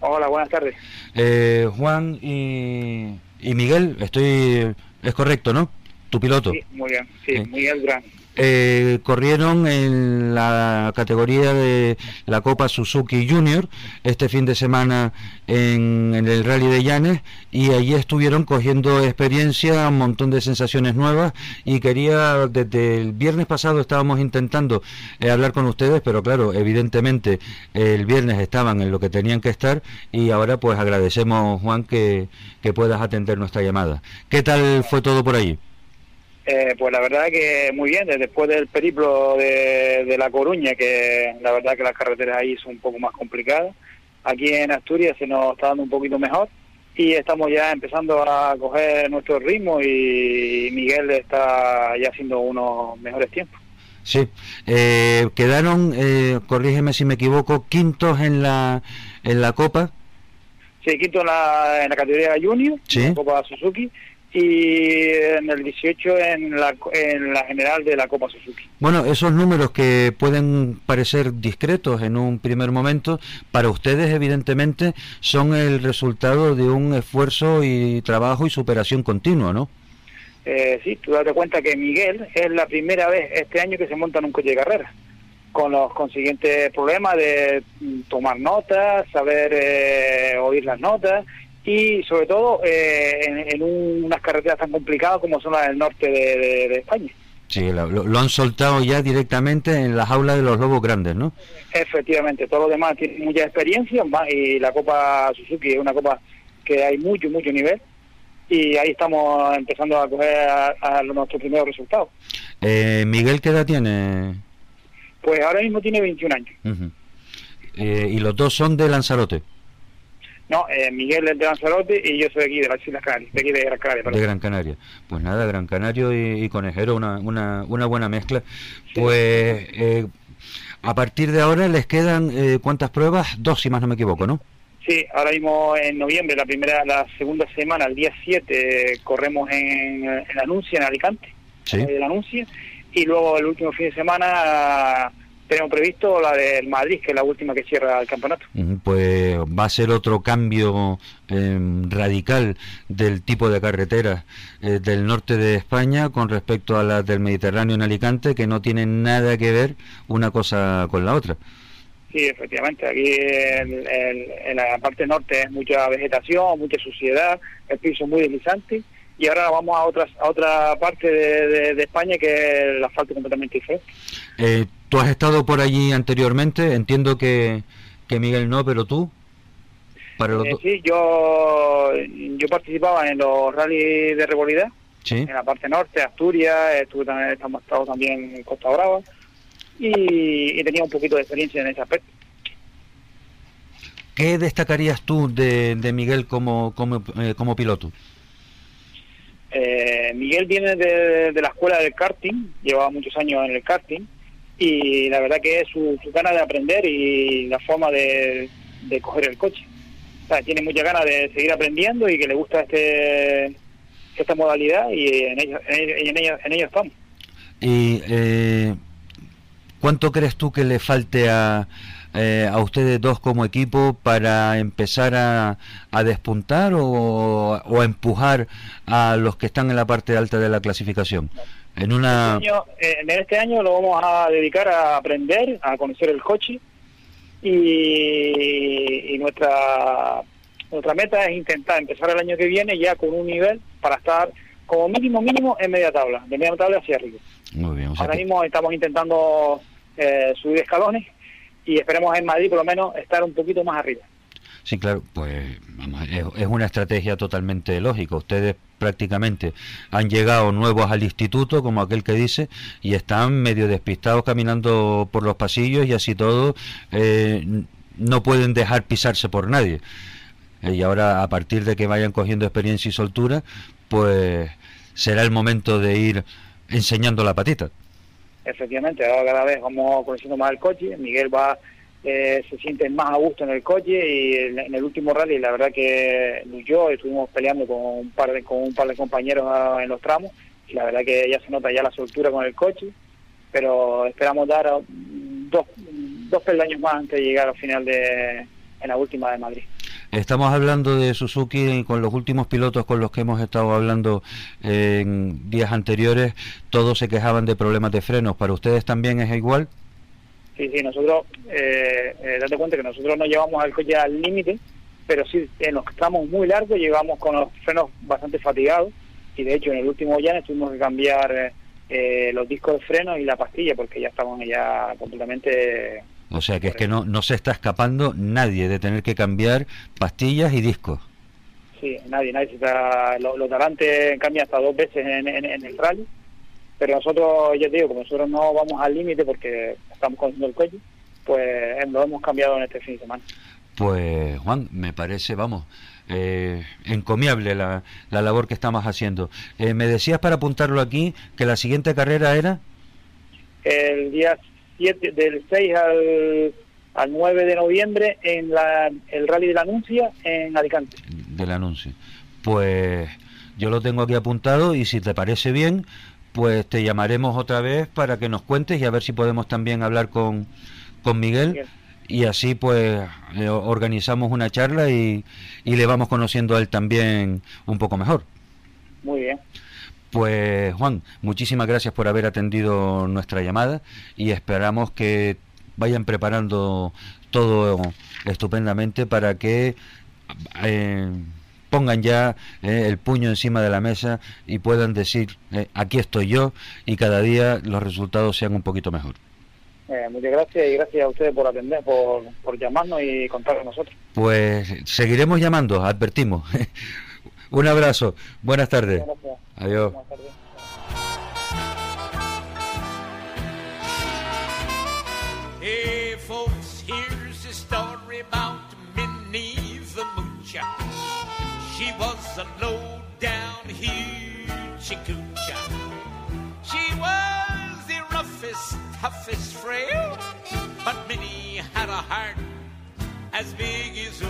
Hola, buenas tardes. Eh, Juan y, y Miguel, estoy, es correcto, ¿no? Tu piloto. Sí, muy bien, sí, Miguel Durán. Eh, corrieron en la categoría de la Copa Suzuki Junior este fin de semana en, el Rally de Llanes y allí estuvieron cogiendo experiencia, un montón de sensaciones nuevas y quería, desde el viernes pasado estábamos intentando eh, hablar con ustedes, pero claro, evidentemente el viernes estaban en lo que tenían que estar y ahora pues agradecemos Juan que, que puedas atender nuestra llamada. ¿Qué tal fue todo por allí? Eh, pues la verdad que muy bien, después del periplo de, La Coruña, que la verdad que las carreteras ahí son un poco más complicadas, aquí en Asturias se nos está dando un poquito mejor y estamos ya empezando a coger nuestro ritmo y Miguel está ya haciendo unos mejores tiempos. Sí, eh, quedaron, eh, corrígeme si me equivoco, quintos en la, en la Copa. Sí, quinto en la, en la categoría Junior, en la Copa Suzuki, y en el 18 en la, en la general de la Copa Suzuki. Bueno, esos números que pueden parecer discretos en un primer momento, para ustedes evidentemente son el resultado de un esfuerzo y trabajo y superación continua, ¿no? Eh, sí, tú date cuenta que Miguel es la primera vez este año que se monta en un coche de carrera, con los consiguientes problemas de tomar notas, saber eh, oír las notas y sobre todo eh, en, unas carreteras tan complicadas como son las del norte de, España. Sí, lo, han soltado ya directamente en las aulas de los lobos grandes, ¿no? Efectivamente, todos los demás tienen mucha experiencia y la Copa Suzuki es una copa que hay mucho, mucho nivel y ahí estamos empezando a coger a, nuestros primeros resultados. Eh, Miguel, ¿qué edad tiene? Pues ahora mismo tiene 21 años. Eh, ¿Y los dos son de Lanzarote? No, eh, Miguel es de Lanzarote y yo soy aquí de las Islas Canarias, de aquí de Gran Canaria. De Gran Canaria. Pues nada, Gran Canario y, Conejero, una, una, una, buena mezcla. Pues eh, a partir de ahora les quedan, eh, ¿cuántas pruebas? Dos, si más no me equivoco, ¿no? Sí, ahora mismo en noviembre, la primera, la segunda semana, el día 7, corremos en, en Anuncia, en Alicante, sí. en Anuncia, y luego el último fin de semana tenemos previsto la del Madrid, que es la última que cierra el campeonato. Pues va a ser otro cambio em, radical del tipo de carreteras eh, del norte de España con respecto a las del Mediterráneo en Alicante, que no tienen nada que ver una cosa con la otra. Sí, efectivamente. Aquí en, la parte norte es mucha vegetación, mucha suciedad, el piso muy deslizante y ahora vamos a otras a otra parte de, España que el asfalto completamente diferente. Eh, ¿Tú has estado por allí anteriormente? Entiendo que, que Miguel no, pero tú. Para eh, sí, yo, yo participaba en los rallies de revolida, en la parte norte, Asturias, estuve también, estamos estado también en Costa Brava y, tenía un poquito de experiencia en ese aspecto. ¿Qué destacarías tú de, de Miguel como, como, eh, como piloto? Eh, Miguel viene de, de, la escuela del karting, llevaba muchos años en el karting y la verdad que es su, su gana de aprender y la forma de, coger el coche. O sea, tiene mucha ganas de seguir aprendiendo y que le gusta este esta modalidad y en ello, en en estamos. ¿Y eh, cuánto crees tú que le falte a, eh, a ustedes dos como equipo para empezar a, a despuntar o, o, a empujar a los que están en la parte alta de la clasificación? En una... Este año, eh, en este año lo vamos a dedicar a aprender, a conocer el coche y, nuestra nuestra meta es intentar empezar el año que viene ya con un nivel para estar como mínimo mínimo en media tabla, de media tabla hacia arriba. Muy bien. Ahora mismo estamos intentando eh, subir escalones y esperemos en Madrid por lo menos estar un poquito más arriba. Sí, claro, pues es, una estrategia totalmente lógica. Ustedes prácticamente han llegado nuevos al instituto, como aquel que dice, y están medio despistados caminando por los pasillos y así todo eh, no pueden dejar pisarse por nadie. Y ahora, a partir de que vayan cogiendo experiencia y soltura, pues será el momento de ir enseñando la patita. Efectivamente, ahora cada vez vamos conociendo más el coche, Miguel va eh, se siente más a gusto en el coche y en, el último rally la verdad que yo estuvimos peleando con un par de con un par de compañeros ah, en los tramos y la verdad que ya se nota ya la soltura con el coche pero esperamos dar dos, dos peldaños más antes de llegar al final de en la última de Madrid Estamos hablando de Suzuki con los últimos pilotos con los que hemos estado hablando en días anteriores, todos se quejaban de problemas de frenos. ¿Para ustedes también es igual? Sí, sí, nosotros, eh, eh, date cuenta que nosotros no llevamos al coche al límite, pero sí, en los tramos muy largos llegamos con los frenos bastante fatigados y de hecho en el último llano tuvimos que cambiar eh, los discos de freno y la pastilla porque ya estaban ya completamente o sea que es que no, no se está escapando nadie de tener que cambiar pastillas y discos. Sí, nadie, nadie. está, los, los cambian hasta dos veces en, el rally, pero nosotros, ya te digo, como nosotros no vamos al límite porque estamos con el cuello, pues lo hemos cambiado en este fin de semana. Pues Juan, me parece, vamos, eh, encomiable la, la, labor que estamos haciendo. Eh, me decías para apuntarlo aquí que la siguiente carrera era... El día del 6 al, al 9 de noviembre en la, el Rally de la Anuncia en Alicante. De la Anuncia. Pues yo lo tengo aquí apuntado y si te parece bien, pues te llamaremos otra vez para que nos cuentes y a ver si podemos también hablar con, con Miguel. Y así pues eh, organizamos una charla y, y le vamos conociendo a él también un poco mejor. Muy bien. Pues Juan, muchísimas gracias por haber atendido nuestra llamada y esperamos que vayan preparando todo estupendamente para que eh, pongan ya eh, el puño encima de la mesa y puedan decir eh, aquí estoy yo y cada día los resultados sean un poquito mejor. muchas gracias y gracias a ustedes por atender, por, por llamarnos y contar con nosotros. Pues seguiremos llamando, advertimos. Un abrazo, buenas tardes. Adiós. Hey folks, here's a story about Minnie the Moocher. She was a low down hoochie coocher. She was the roughest, toughest frail, but Minnie had a heart as big as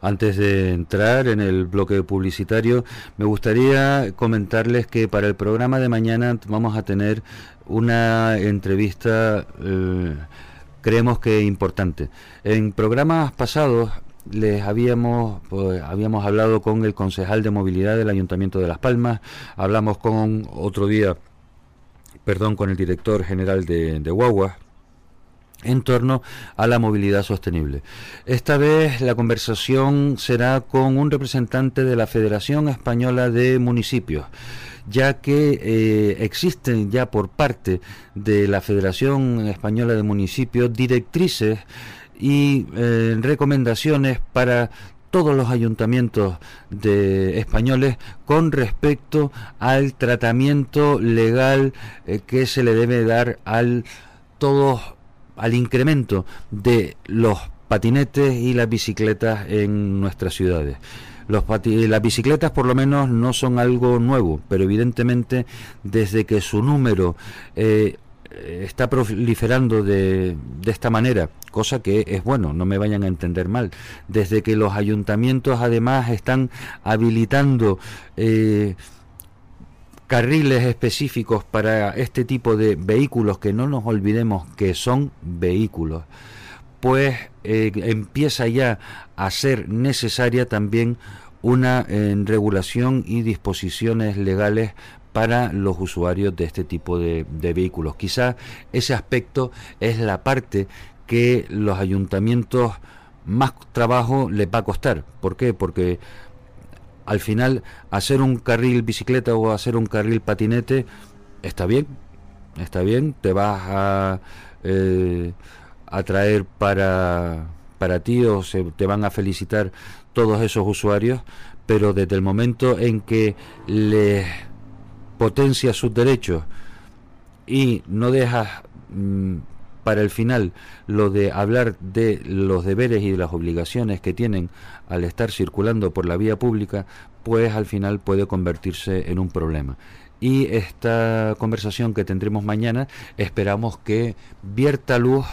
Antes de entrar en el bloque publicitario, me gustaría comentarles que para el programa de mañana vamos a tener una entrevista, eh, creemos que importante. En programas pasados les habíamos pues, habíamos hablado con el concejal de movilidad del Ayuntamiento de Las Palmas, hablamos con otro día, perdón, con el director general de, de Guagua en torno a la movilidad sostenible. Esta vez la conversación será con un representante de la Federación Española de Municipios ya que eh, existen ya por parte de la Federación Española de Municipios directrices y eh, recomendaciones para todos los ayuntamientos de españoles con respecto al tratamiento legal eh, que se le debe dar al todos al incremento de los patinetes y las bicicletas en nuestras ciudades. Los las bicicletas por lo menos no son algo nuevo, pero evidentemente desde que su número eh, está proliferando de, de, esta manera, cosa que es bueno, no me vayan a entender mal, desde que los ayuntamientos además están habilitando eh, carriles específicos para este tipo de vehículos, que no nos olvidemos que son vehículos, pues eh, empieza ya a ser necesaria también una eh, regulación y disposiciones legales para los usuarios de este tipo de, vehículos. Quizá ese aspecto es la parte que los ayuntamientos más trabajo les va a costar. ¿Por qué? Porque al final hacer un carril bicicleta o hacer un carril patinete está bien, está bien, te vas a, eh, traer para, para ti o se, te van a felicitar todos esos usuarios, pero desde el momento en que les potencia sus derechos y no dejas mm, para el final lo de hablar de los deberes y de las obligaciones que tienen al estar circulando por la vía pública, pues al final puede convertirse en un problema. Y esta conversación que tendremos mañana esperamos que vierta luz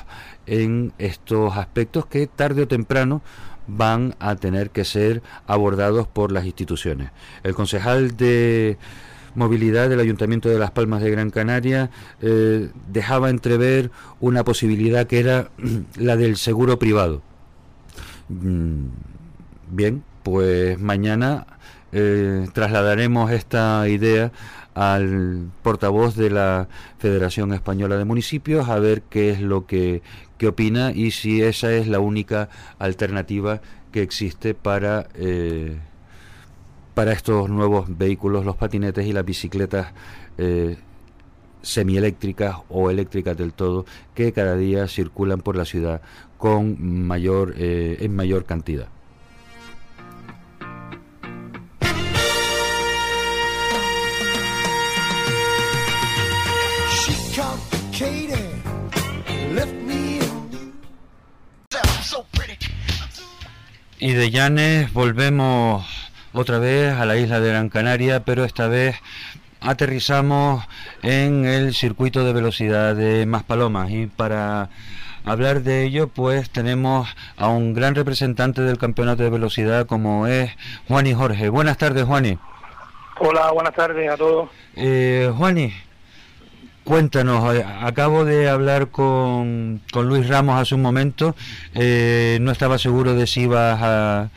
en estos aspectos que tarde o temprano van a tener que ser abordados por las instituciones. El concejal de movilidad del Ayuntamiento de Las Palmas de Gran Canaria eh, dejaba entrever una posibilidad que era la del seguro privado. Mm, bien, pues mañana eh, trasladaremos esta idea al portavoz de la Federación Española de Municipios a ver qué es lo que, opina y si esa es la única alternativa que existe para eh, para estos nuevos vehículos, los patinetes y las bicicletas eh, semieléctricas o eléctricas del todo, que cada día circulan por la ciudad con mayor, eh, en mayor cantidad. Y de Llanes volvemos otra vez a la isla de Gran Canaria, pero esta vez aterrizamos en el circuito de velocidad de Maspalomas y para hablar de ello pues tenemos a un gran representante del campeonato de velocidad como es Juani Jorge. Buenas tardes Juani. Hola, buenas tardes a todos. Eh, Juani, Cuéntanos, eh, acabo de hablar con, con Luis Ramos hace un momento, eh, no estaba seguro de si ibas a,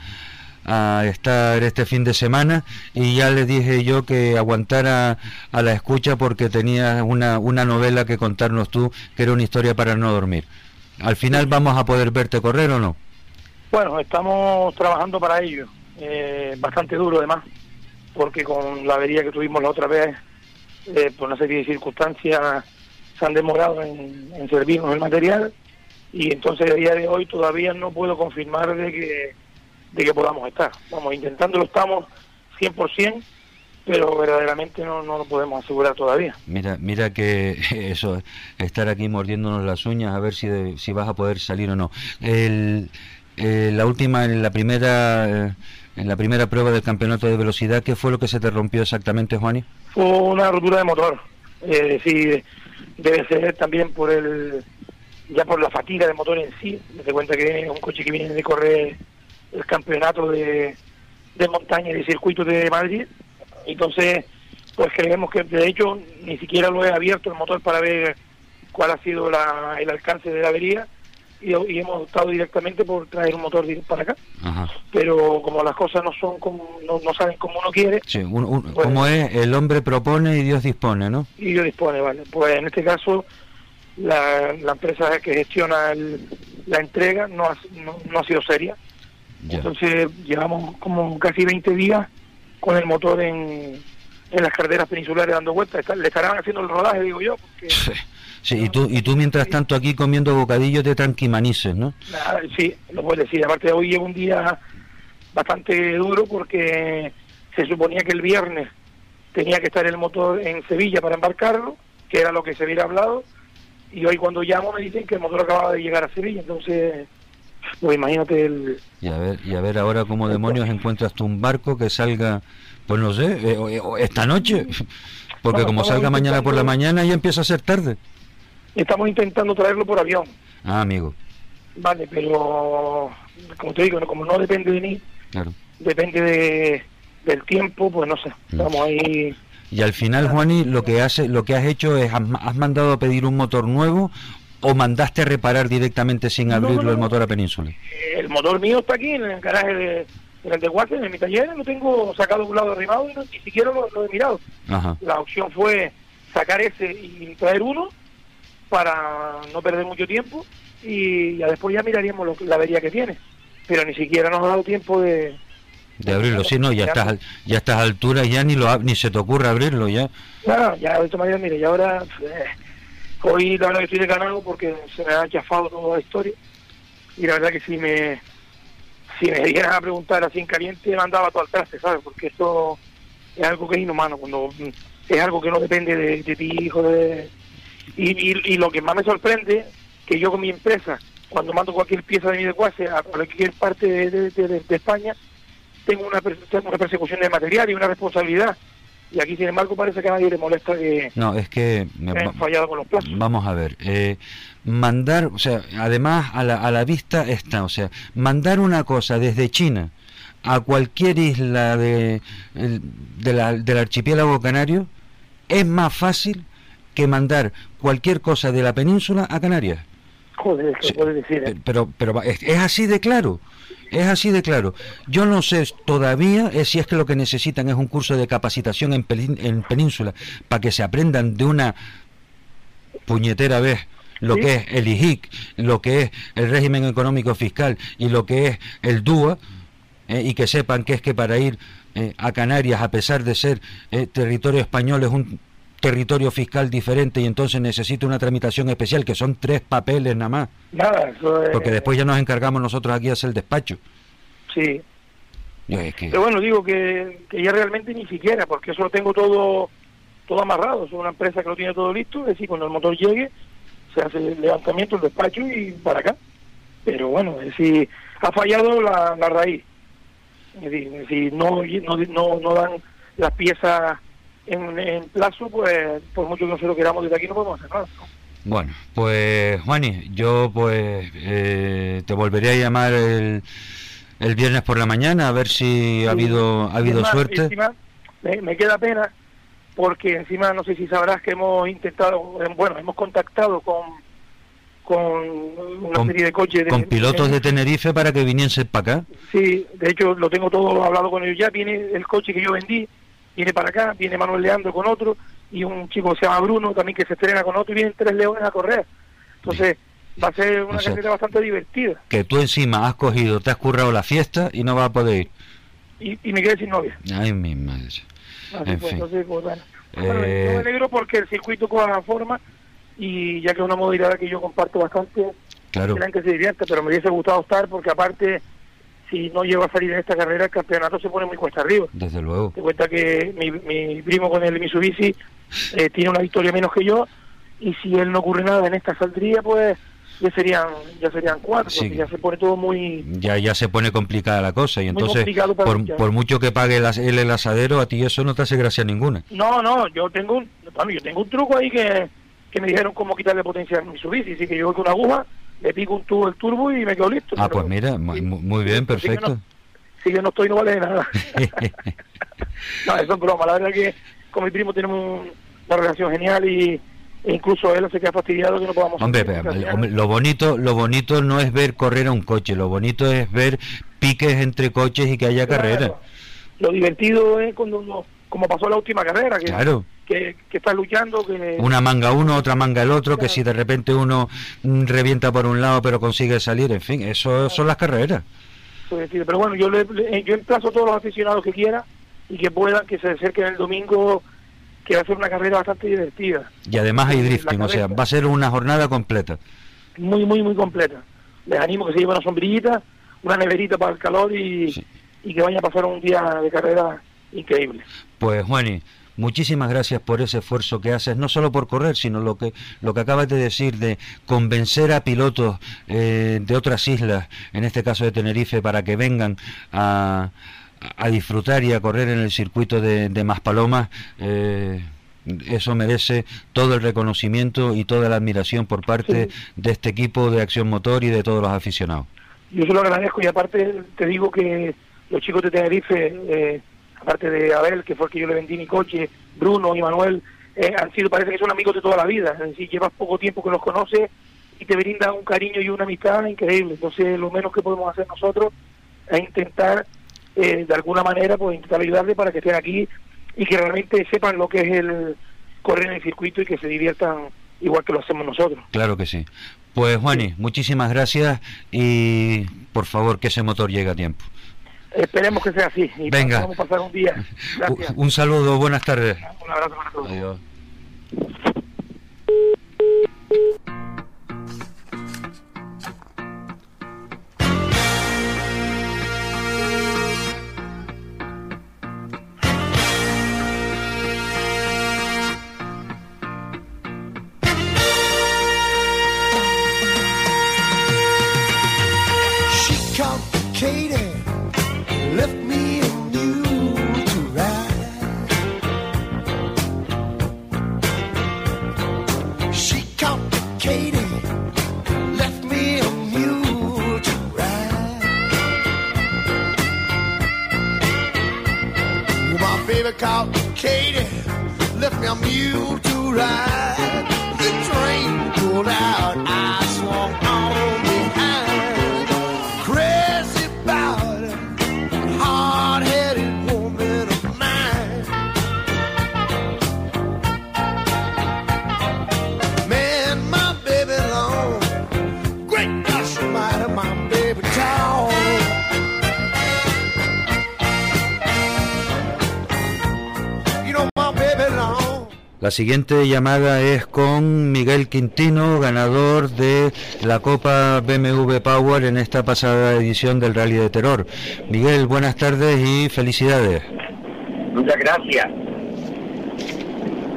a estar este fin de semana y ya le dije yo que aguantara a la escucha porque tenía una, una novela que contarnos tú que era una historia para no dormir. ¿Al final vamos a poder verte correr o no? Bueno, estamos trabajando para ello, eh, bastante duro además, porque con la avería que tuvimos la otra vez, eh, por una serie de circunstancias, se han demorado en, en servirnos el material y entonces a día de hoy todavía no puedo confirmar de que de que podamos estar. Vamos, intentándolo estamos 100%, pero verdaderamente no, no lo podemos asegurar todavía. Mira, mira que eso, estar aquí mordiéndonos las uñas a ver si, si vas a poder salir o no. El, eh, la última, en la primera... Eh, en la primera prueba del campeonato de velocidad, ¿qué fue lo que se te rompió exactamente, Juani? Fue una rotura de motor. Eh, sí, debe ser también por el ya por la fatiga del motor en sí. Me cuenta que es un coche que viene de correr el campeonato de, de montaña y de circuito de Madrid. Entonces, pues creemos que de hecho ni siquiera lo he abierto el motor para ver cuál ha sido la, el alcance de la avería y, hemos optado directamente por traer un motor para acá. Pero como las cosas no son como, no, no saben como uno quiere. Sí, pues como es, el hombre propone y Dios dispone, ¿no? Y Dios dispone, vale. Pues en este caso, la, la empresa que gestiona la entrega no no, no ha sido seria entonces llevamos como casi 20 días con el motor en, en las carreteras peninsulares dando vueltas. Le estarán haciendo el rodaje, digo yo. sí, y, tú, y tú mientras tanto aquí comiendo bocadillos de tranquimanices, ¿no? sí, lo puedo decir. Aparte, hoy llevo un día bastante duro porque se suponía que el viernes tenía que estar el motor en Sevilla para embarcarlo, que era lo que se hubiera hablado, y hoy cuando llamo me dicen que el motor acababa de llegar a Sevilla, entonces pues imagínate el... Y a ver, y a ver ahora cómo demonios encuentras tú un barco que salga, pues no sé, eh, eh, esta noche, porque como salga mañana por la mañana ya empieza a ser tarde. Estamos intentando traerlo por avión. Ah, amigo. Vale, pero como te digo, como no depende de mí, depende de, del tiempo, pues no sé, estamos ahí... Y al final, Juani, lo que hace, lo que has hecho es has mandado a pedir un motor nuevo o mandaste a reparar directamente sin abrirlo el motor a Península? El motor mío está aquí en el garaje En el de Guase, en mi taller, lo tengo sacado de un lado arrimado y no, ni siquiera lo, he mirado. La opción fue sacar ese y traer uno para no perder mucho tiempo y ya después ya miraríamos lo, la avería que tiene. Pero ni siquiera nos ha dado tiempo de... De abrirlo, sí, no, ya estás, ya estás a altura, ya ni lo ni se te ocurre abrirlo, ya. Claro, ya de esta manera, mire, y ahora eh, hoy la verdad que estoy de ganado porque se me ha chafado toda la historia y la verdad que si me si me dieran a preguntar así en caliente me mandaba todo al traste, ¿sabes? Porque esto es algo que es inhumano, cuando es algo que no depende de, ti, hijo de... Y, y, lo que más me sorprende, que yo con mi empresa, cuando mando cualquier pieza de mi desguace a cualquier parte de, de, España, tengo una, una persecución de material y una responsabilidad y aquí sin embargo parece que a nadie le molesta que no es que han fallado con los plazos vamos a ver eh, mandar o sea además a la, a la vista está o sea mandar una cosa desde China a cualquier isla de, de la, del archipiélago canario es más fácil que mandar cualquier cosa de la península a Canarias. Joder, decir. ¿eh? Pero, pero es, así de claro. Es así de claro. Yo no sé todavía eh, si es que lo que necesitan es un curso de capacitación en, en península para que se aprendan de una puñetera vez lo que es el IHIC, lo que es el régimen económico fiscal y lo que es el DUA, eh, y que sepan que es que para ir eh, a Canarias, a pesar de ser territorio español, es un territorio fiscal diferente y entonces necesita una tramitación especial, que son tres papeles nada más. Nada, Porque después ya nos encargamos nosotros aquí a hacer el despacho. Sí. Pero bueno, digo que, ya realmente ni siquiera, porque eso lo tengo todo todo amarrado. Es una empresa que lo tiene todo listo, es decir, cuando el motor llegue, se hace el levantamiento, el despacho y para acá. Pero bueno, es decir, ha fallado la raíz si no, no, no dan las piezas en, plazo, pues por mucho que nosotros queramos desde aquí no podemos hacer nada. Bueno, pues Juani, yo pues eh, te volveré a llamar el, el viernes por la mañana a ver si ha habido ha habido suerte. me, me, queda pena porque encima no sé si sabrás que hemos intentado, bueno, hemos contactado con con una serie de coches. con pilotos de Tenerife para que viniesen para acá. Sí, de hecho lo tengo todo hablado con ellos ya. Viene el coche que yo vendí, viene para acá, viene Manuel Leandro con otro y un chico que se llama Bruno también que se estrena con otro y vienen tres leones a correr. Entonces va a ser una carrera bastante divertida. Que tú encima has cogido, te has currado la fiesta y no vas a poder ir. Y, me quedé sin novia. Ay, mi madre. en fin. Entonces, pues, bueno. Eh... me alegro porque el circuito coja forma y ya que es una modalidad que yo comparto bastante, claro. que se divierte, pero me hubiese gustado estar porque aparte, si no llego a salir en esta carrera, el campeonato se pone muy cuesta arriba. Desde luego. Te cuenta que mi, mi primo con el Mitsubishi eh, tiene una victoria menos que yo y si él no ocurre nada en esta saldría, pues ya serían ya serían cuatro ya se pone todo muy ya ya se pone complicada la cosa y entonces por, por, mucho que pague el, el, asadero a ti eso no te hace gracia ninguna no no yo tengo un yo tengo un truco ahí que que me dijeron cómo quitarle potencia a mi bici, así que yo voy con una aguja, le pico un tubo el turbo y me quedo listo. Ah, pues mira, muy, bien, perfecto. Si que, no, estoy, no vale de nada. no, eso es broma, la verdad que con mi primo tenemos una relación genial y e incluso él se queda fastidiado que no podamos hombre, lo bonito lo bonito no es ver correr a un coche lo bonito es ver piques entre coches y que haya carrera lo divertido es cuando uno, como pasó la última carrera que claro que, está luchando. Que... Una manga uno, otra manga el otro, que si de repente uno mm, revienta por un lado pero consigue salir, en fin, eso son las carreras. Pero bueno, yo, le, yo emplazo a todos los aficionados que quieran y que puedan, que se acerquen el domingo, que va a ser una carrera bastante divertida. Y además hay drifting, o sea, va a ser una jornada completa. Muy, muy, muy completa. Les animo que se lleven una sombrillita, una neverita para el calor y, y que vayan a pasar un día de carrera increíble. Pues, Juani, Muchísimas gracias por ese esfuerzo que haces, no solo por correr, sino lo que, lo que acabas de decir de convencer a pilotos eh, de otras islas, en este caso de Tenerife, para que vengan a, a disfrutar y a correr en el circuito de, de Maspalomas. Eh, eso merece todo el reconocimiento y toda la admiración por parte de este equipo de Acción Motor y de todos los aficionados. Yo se lo agradezco y aparte te digo que los chicos de Tenerife eh, aparte de Abel, que fue el que yo le vendí mi coche, Bruno y Manuel, eh, han sido, parece que son amigos de toda la vida, es decir, llevas poco tiempo que los conoces y te brinda un cariño y una amistad increíble. Entonces, lo menos que podemos hacer nosotros es intentar eh, de alguna manera pues intentar ayudarle para que estén aquí y que realmente sepan lo que es el correr en el circuito y que se diviertan igual que lo hacemos nosotros. Claro que sí. Pues Juani, muchísimas gracias y por favor que ese motor llegue a tiempo. Esperemos que sea así. Y Venga. Vamos a pasar un día. Gracias. Un saludo, buenas tardes. Un abrazo para todos. Adiós. baby called Katie left me a mule to ride. The train pulled out. I La siguiente llamada es con Miguel Quintino, ganador de la Copa BMW Power en esta pasada edición del Rally de Terror. Miguel, buenas tardes y felicidades. Muchas gracias.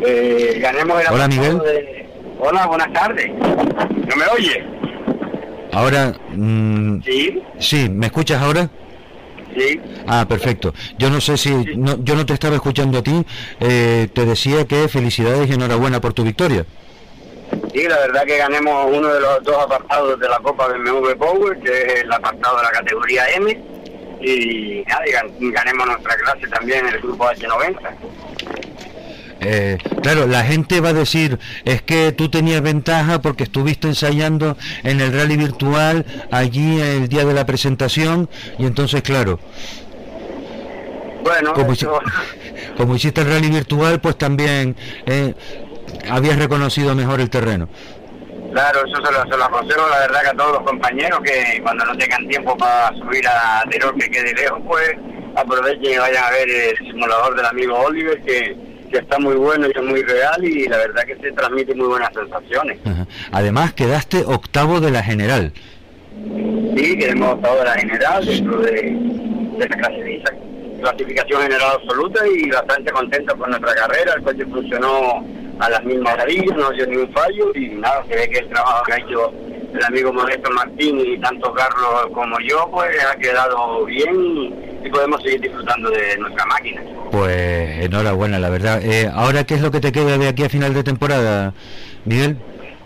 Eh, ganemos el Hola Miguel. Hola, buenas tardes. ¿No me oye? Ahora, mm, sí. Sí, ¿me escuchas ahora? Ah, perfecto. Yo no sé si, no, yo no te estaba escuchando a ti, eh, te decía que felicidades y enhorabuena por tu victoria. Sí, la verdad que ganemos uno de los dos apartados de la Copa BMW Power, que es el apartado de la categoría M, y, ganemos nuestra clase también en el grupo H90. Eh, claro, la gente va a decir, es que tú tenías ventaja porque estuviste ensayando en el rally virtual allí el día de la presentación y entonces, claro. Bueno, como, hiciste el rally virtual, pues también eh, habías reconocido mejor el terreno. Claro, eso se lo, se lo, aconsejo, la verdad, que a todos los compañeros que cuando no tengan tiempo para subir a Teror que quede lejos, pues aprovechen y vayan a ver el simulador del amigo Oliver, que que está muy bueno y es muy real y la verdad que se transmite muy buenas sensaciones. Además quedaste octavo de la general. Sí, quedamos octavo de la general dentro de, la clasificación general absoluta y bastante contento con nuestra carrera. El coche funcionó a las mismas maravillas, no dio ningún fallo y nada, se ve que el trabajo que ha hecho el amigo Modesto Martín y tanto Carlos como yo, pues ha quedado bien y podemos seguir disfrutando de nuestra máquina. Pues enhorabuena, la verdad. Eh, ahora, ¿qué es lo que te queda de aquí a final de temporada, Miguel?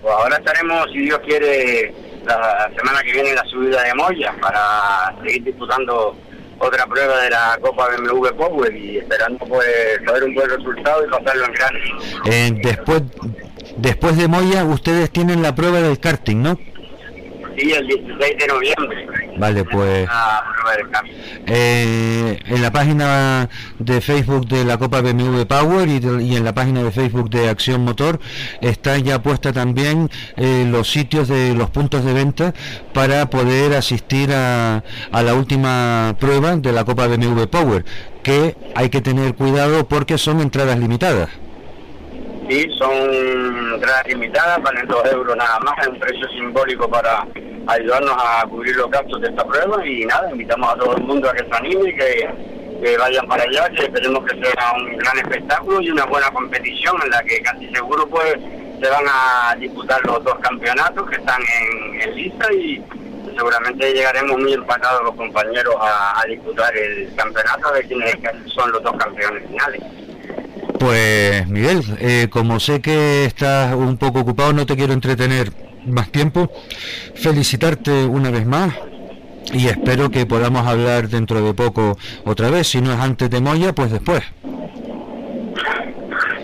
Pues ahora estaremos, si Dios quiere, la semana que viene en la subida de Moya para seguir disputando otra prueba de la Copa BMW Power y esperando pues saber un buen resultado y pasarlo en grande. Eh, después, después de Moya, ustedes tienen la prueba del karting, ¿no? Sí, el 16 de noviembre. Vale, pues eh, en la página de Facebook de la Copa BMW Power y, en la página de Facebook de Acción Motor está ya puesta también eh, los sitios de los puntos de venta para poder asistir a, a la última prueba de la Copa BMW Power, que hay que tener cuidado porque son entradas limitadas. Sí, son entradas limitadas, valen 2 euros nada más, es un precio simbólico para ayudarnos a cubrir los gastos de esta prueba y nada, invitamos a todo el mundo a que se anime y que, vayan para allá, que esperemos que sea un gran espectáculo y una buena competición en la que casi seguro pues se van a disputar los dos campeonatos que están en, lista y seguramente llegaremos muy empatados los compañeros a, disputar el campeonato de quienes son los dos campeones finales. Pues Miguel, eh, como sé que estás un poco ocupado, no te quiero entretener más tiempo. Felicitarte una vez más y espero que podamos hablar dentro de poco otra vez. Si no es antes de Moya, pues después.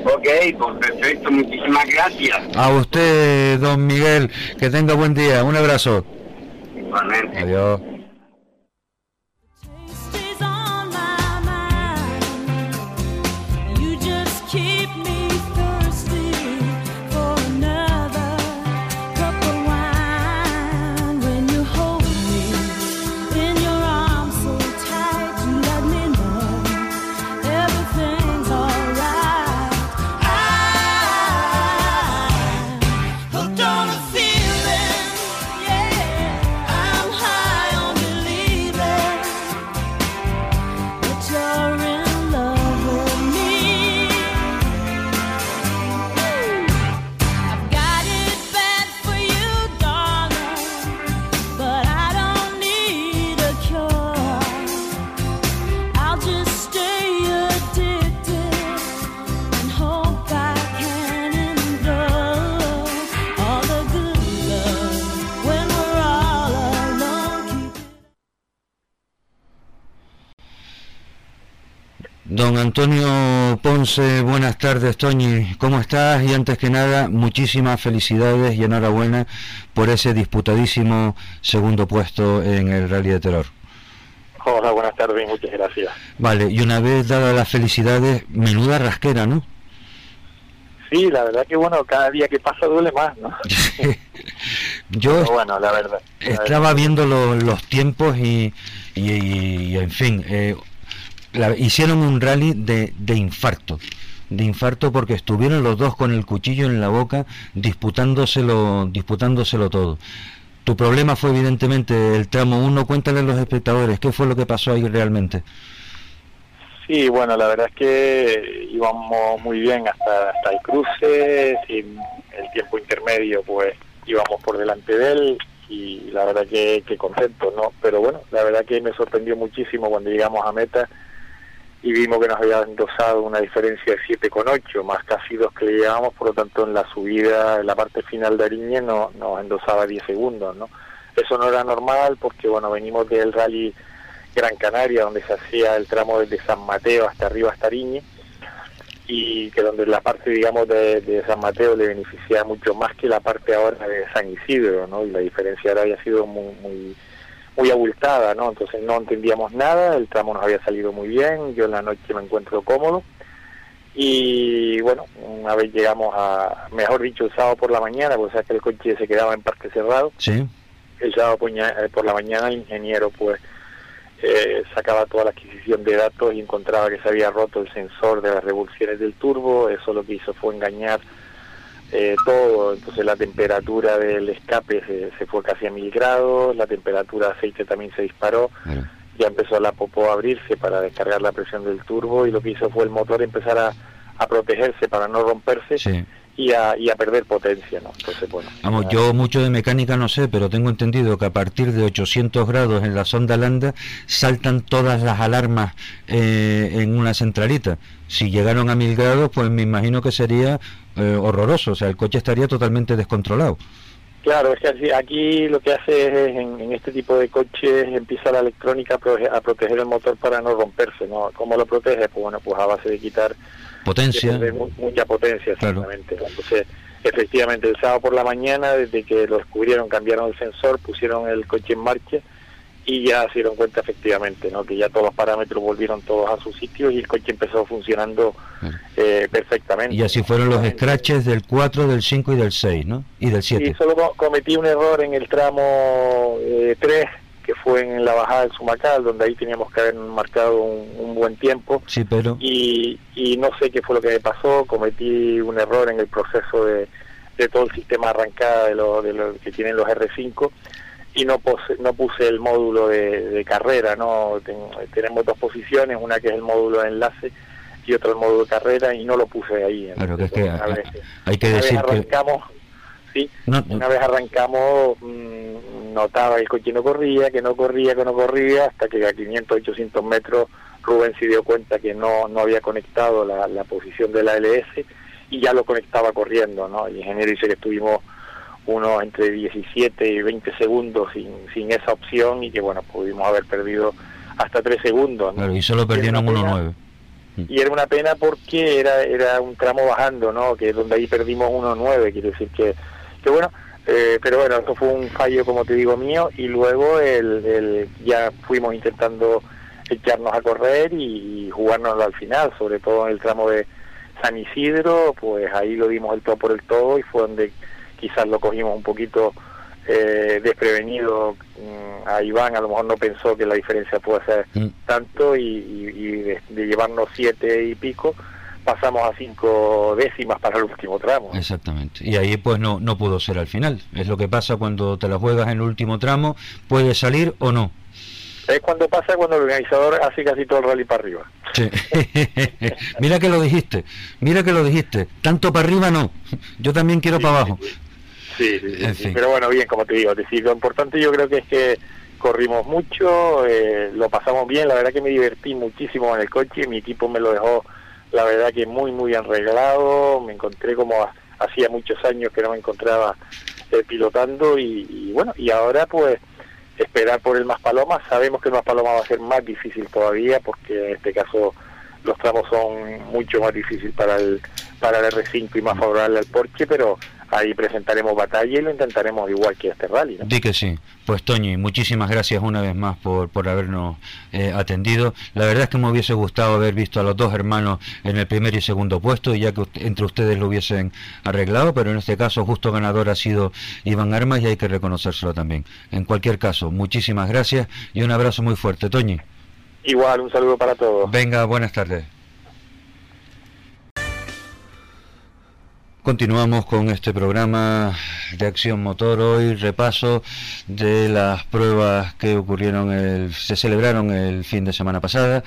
Ok, pues perfecto, muchísimas gracias. A usted, don Miguel, que tenga buen día. Un abrazo. Igualmente. Adiós. Don Antonio Ponce, buenas tardes, Toñi. ¿Cómo estás? Y antes que nada, muchísimas felicidades y enhorabuena por ese disputadísimo segundo puesto en el Rally de Terror. Hola, buenas tardes, muchas gracias. Vale, y una vez dadas las felicidades, menuda rasquera, ¿no? Sí, la verdad que bueno, cada día que pasa duele más, ¿no? Yo bueno, la verdad. estaba viendo los tiempos y, y, en fin, eh, hicieron un rally de, de infarto de infarto porque estuvieron los dos con el cuchillo en la boca disputándoselo disputándoselo todo. Tu problema fue evidentemente el tramo 1 cuéntale a los espectadores qué fue lo que pasó ahí realmente sí bueno la verdad es que íbamos muy bien hasta hasta el cruce sin el tiempo intermedio pues íbamos por delante de él y la verdad que, que contento no pero bueno la verdad que me sorprendió muchísimo cuando llegamos a meta y vimos que nos había endosado una diferencia de 7,8 más casi dos que le llevábamos, por lo tanto en la subida, en la parte final de Ariñe no, nos endosaba 10 segundos, ¿no? Eso no era normal porque, bueno, venimos del rally Gran Canaria, donde se hacía el tramo desde San Mateo hasta arriba hasta Ariñe, y que donde la parte, digamos, de, San Mateo le beneficiaba mucho más que la parte ahora de San Isidro, ¿no? Y la diferencia ahora había sido muy, muy muy abultada, ¿no? Entonces no entendíamos nada, el tramo nos había salido muy bien, yo en la noche me encuentro cómodo y bueno, una vez llegamos a, mejor dicho, el sábado por la mañana, pues sea que el coche se quedaba en parque cerrado, sí. el sábado eh, por la mañana el ingeniero pues eh, sacaba toda la adquisición de datos y encontraba que se había roto el sensor de las revoluciones del turbo, eso lo que hizo fue engañar eh, todo, entonces la temperatura del escape se, fue casi a mil grados, la temperatura de aceite también se disparó, ya empezó la popo a abrirse para descargar la presión del turbo y lo que hizo fue el motor empezar a, a protegerse para no romperse y a, y a perder potencia, ¿no? Entonces, bueno. Vamos, yo mucho de mecánica no sé, pero tengo entendido que a partir de 800 grados en la sonda landa saltan todas las alarmas eh, en una centralita. Si llegaron a 1000 grados, pues me imagino que sería eh, horroroso, o sea, el coche estaría totalmente descontrolado. Claro, es que aquí lo que hace es, en, este tipo de coches, empieza la electrónica a, proteger el motor para no romperse, ¿no? ¿Cómo lo protege? Pues bueno, pues a base de quitar potencia. mucha potencia, exactamente. Entonces, efectivamente, el sábado por la mañana, desde que lo descubrieron, cambiaron el sensor, pusieron el coche en marcha y ya se dieron cuenta efectivamente, ¿no? Que ya todos los parámetros volvieron todos a su sitio y el coche empezó funcionando eh, perfectamente. Y así fueron los scratches del 4, del 5 y del 6, ¿no? Y del 7. Y solo cometí un error en el tramo 3 eh, que fue en la bajada del Sumacal, donde ahí teníamos que haber marcado un, buen tiempo. Sí, pero... Y, y, no sé qué fue lo que me pasó, cometí un error en el proceso de, de todo el sistema arrancada de lo, de lo que tienen los R5 y no puse, no puse el módulo de, carrera, no tenemos dos posiciones, una que es el módulo de enlace y otro el módulo de carrera y no lo puse ahí. Claro, que es que hay que decir arrancamos, sí, una vez arrancamos mm, notaba el coche no corría, que no corría, que no corría, hasta que a 500, 800 metros Rubén se dio cuenta que no, no había conectado la, la posición de la LS y ya lo conectaba corriendo, ¿no? El ingeniero dice que estuvimos uno entre 17 y 20 segundos sin, sin esa opción y que, bueno, pudimos haber perdido hasta 3 segundos, ¿no? y solo perdieron 1.9. Y era una pena porque era era un tramo bajando, ¿no? Que es donde ahí perdimos 1.9, quiere decir que, que bueno, eh, pero bueno, eso fue un fallo, como te digo, mío, y luego el, ya fuimos intentando echarnos a correr y, jugárnoslo al final, sobre todo en el tramo de San Isidro, pues ahí lo dimos el todo por el todo y fue donde quizás lo cogimos un poquito eh, desprevenido mm, a Iván, a lo mejor no pensó que la diferencia puede ser mm. tanto y, de, llevarnos siete y pico, pasamos a cinco décimas para el último tramo. Exactamente. Y ahí pues no, no pudo ser al final. Es lo que pasa cuando te la juegas en el último tramo, puede salir o no. Es cuando pasa cuando el organizador hace casi todo el rally para arriba. Sí. mira que lo dijiste, mira que lo dijiste. Tanto para arriba no. Yo también quiero para abajo. Sí, sí, pero bueno, bien, como te digo, decir, lo importante yo creo que es que corrimos mucho, eh, lo pasamos bien, la verdad que me divertí muchísimo en el coche, mi equipo me lo dejó la verdad que muy, muy arreglado, me encontré como hacía muchos años que no me encontraba eh, pilotando y, bueno, y ahora pues esperar por el Más Paloma, sabemos que el Más Paloma va a ser más difícil todavía porque en este caso los tramos son mucho más difíciles para el para el R5 y más favorable al Porsche, pero ahí presentaremos batalla y lo intentaremos igual que este rally. ¿no? Di que sí. Pues Toñi, muchísimas gracias una vez más por, por habernos eh, atendido. La verdad es que me hubiese gustado haber visto a los dos hermanos en el primer y segundo puesto, y ya que entre ustedes lo hubiesen arreglado, pero en este caso justo ganador ha sido Iván Armas y hay que reconocérselo también. En cualquier caso, muchísimas gracias y un abrazo muy fuerte. Toñi. Igual, un saludo para todos. Venga, buenas tardes. Continuamos con este programa de Acción Motor hoy, repaso de las pruebas que ocurrieron, el, se celebraron el fin de semana pasada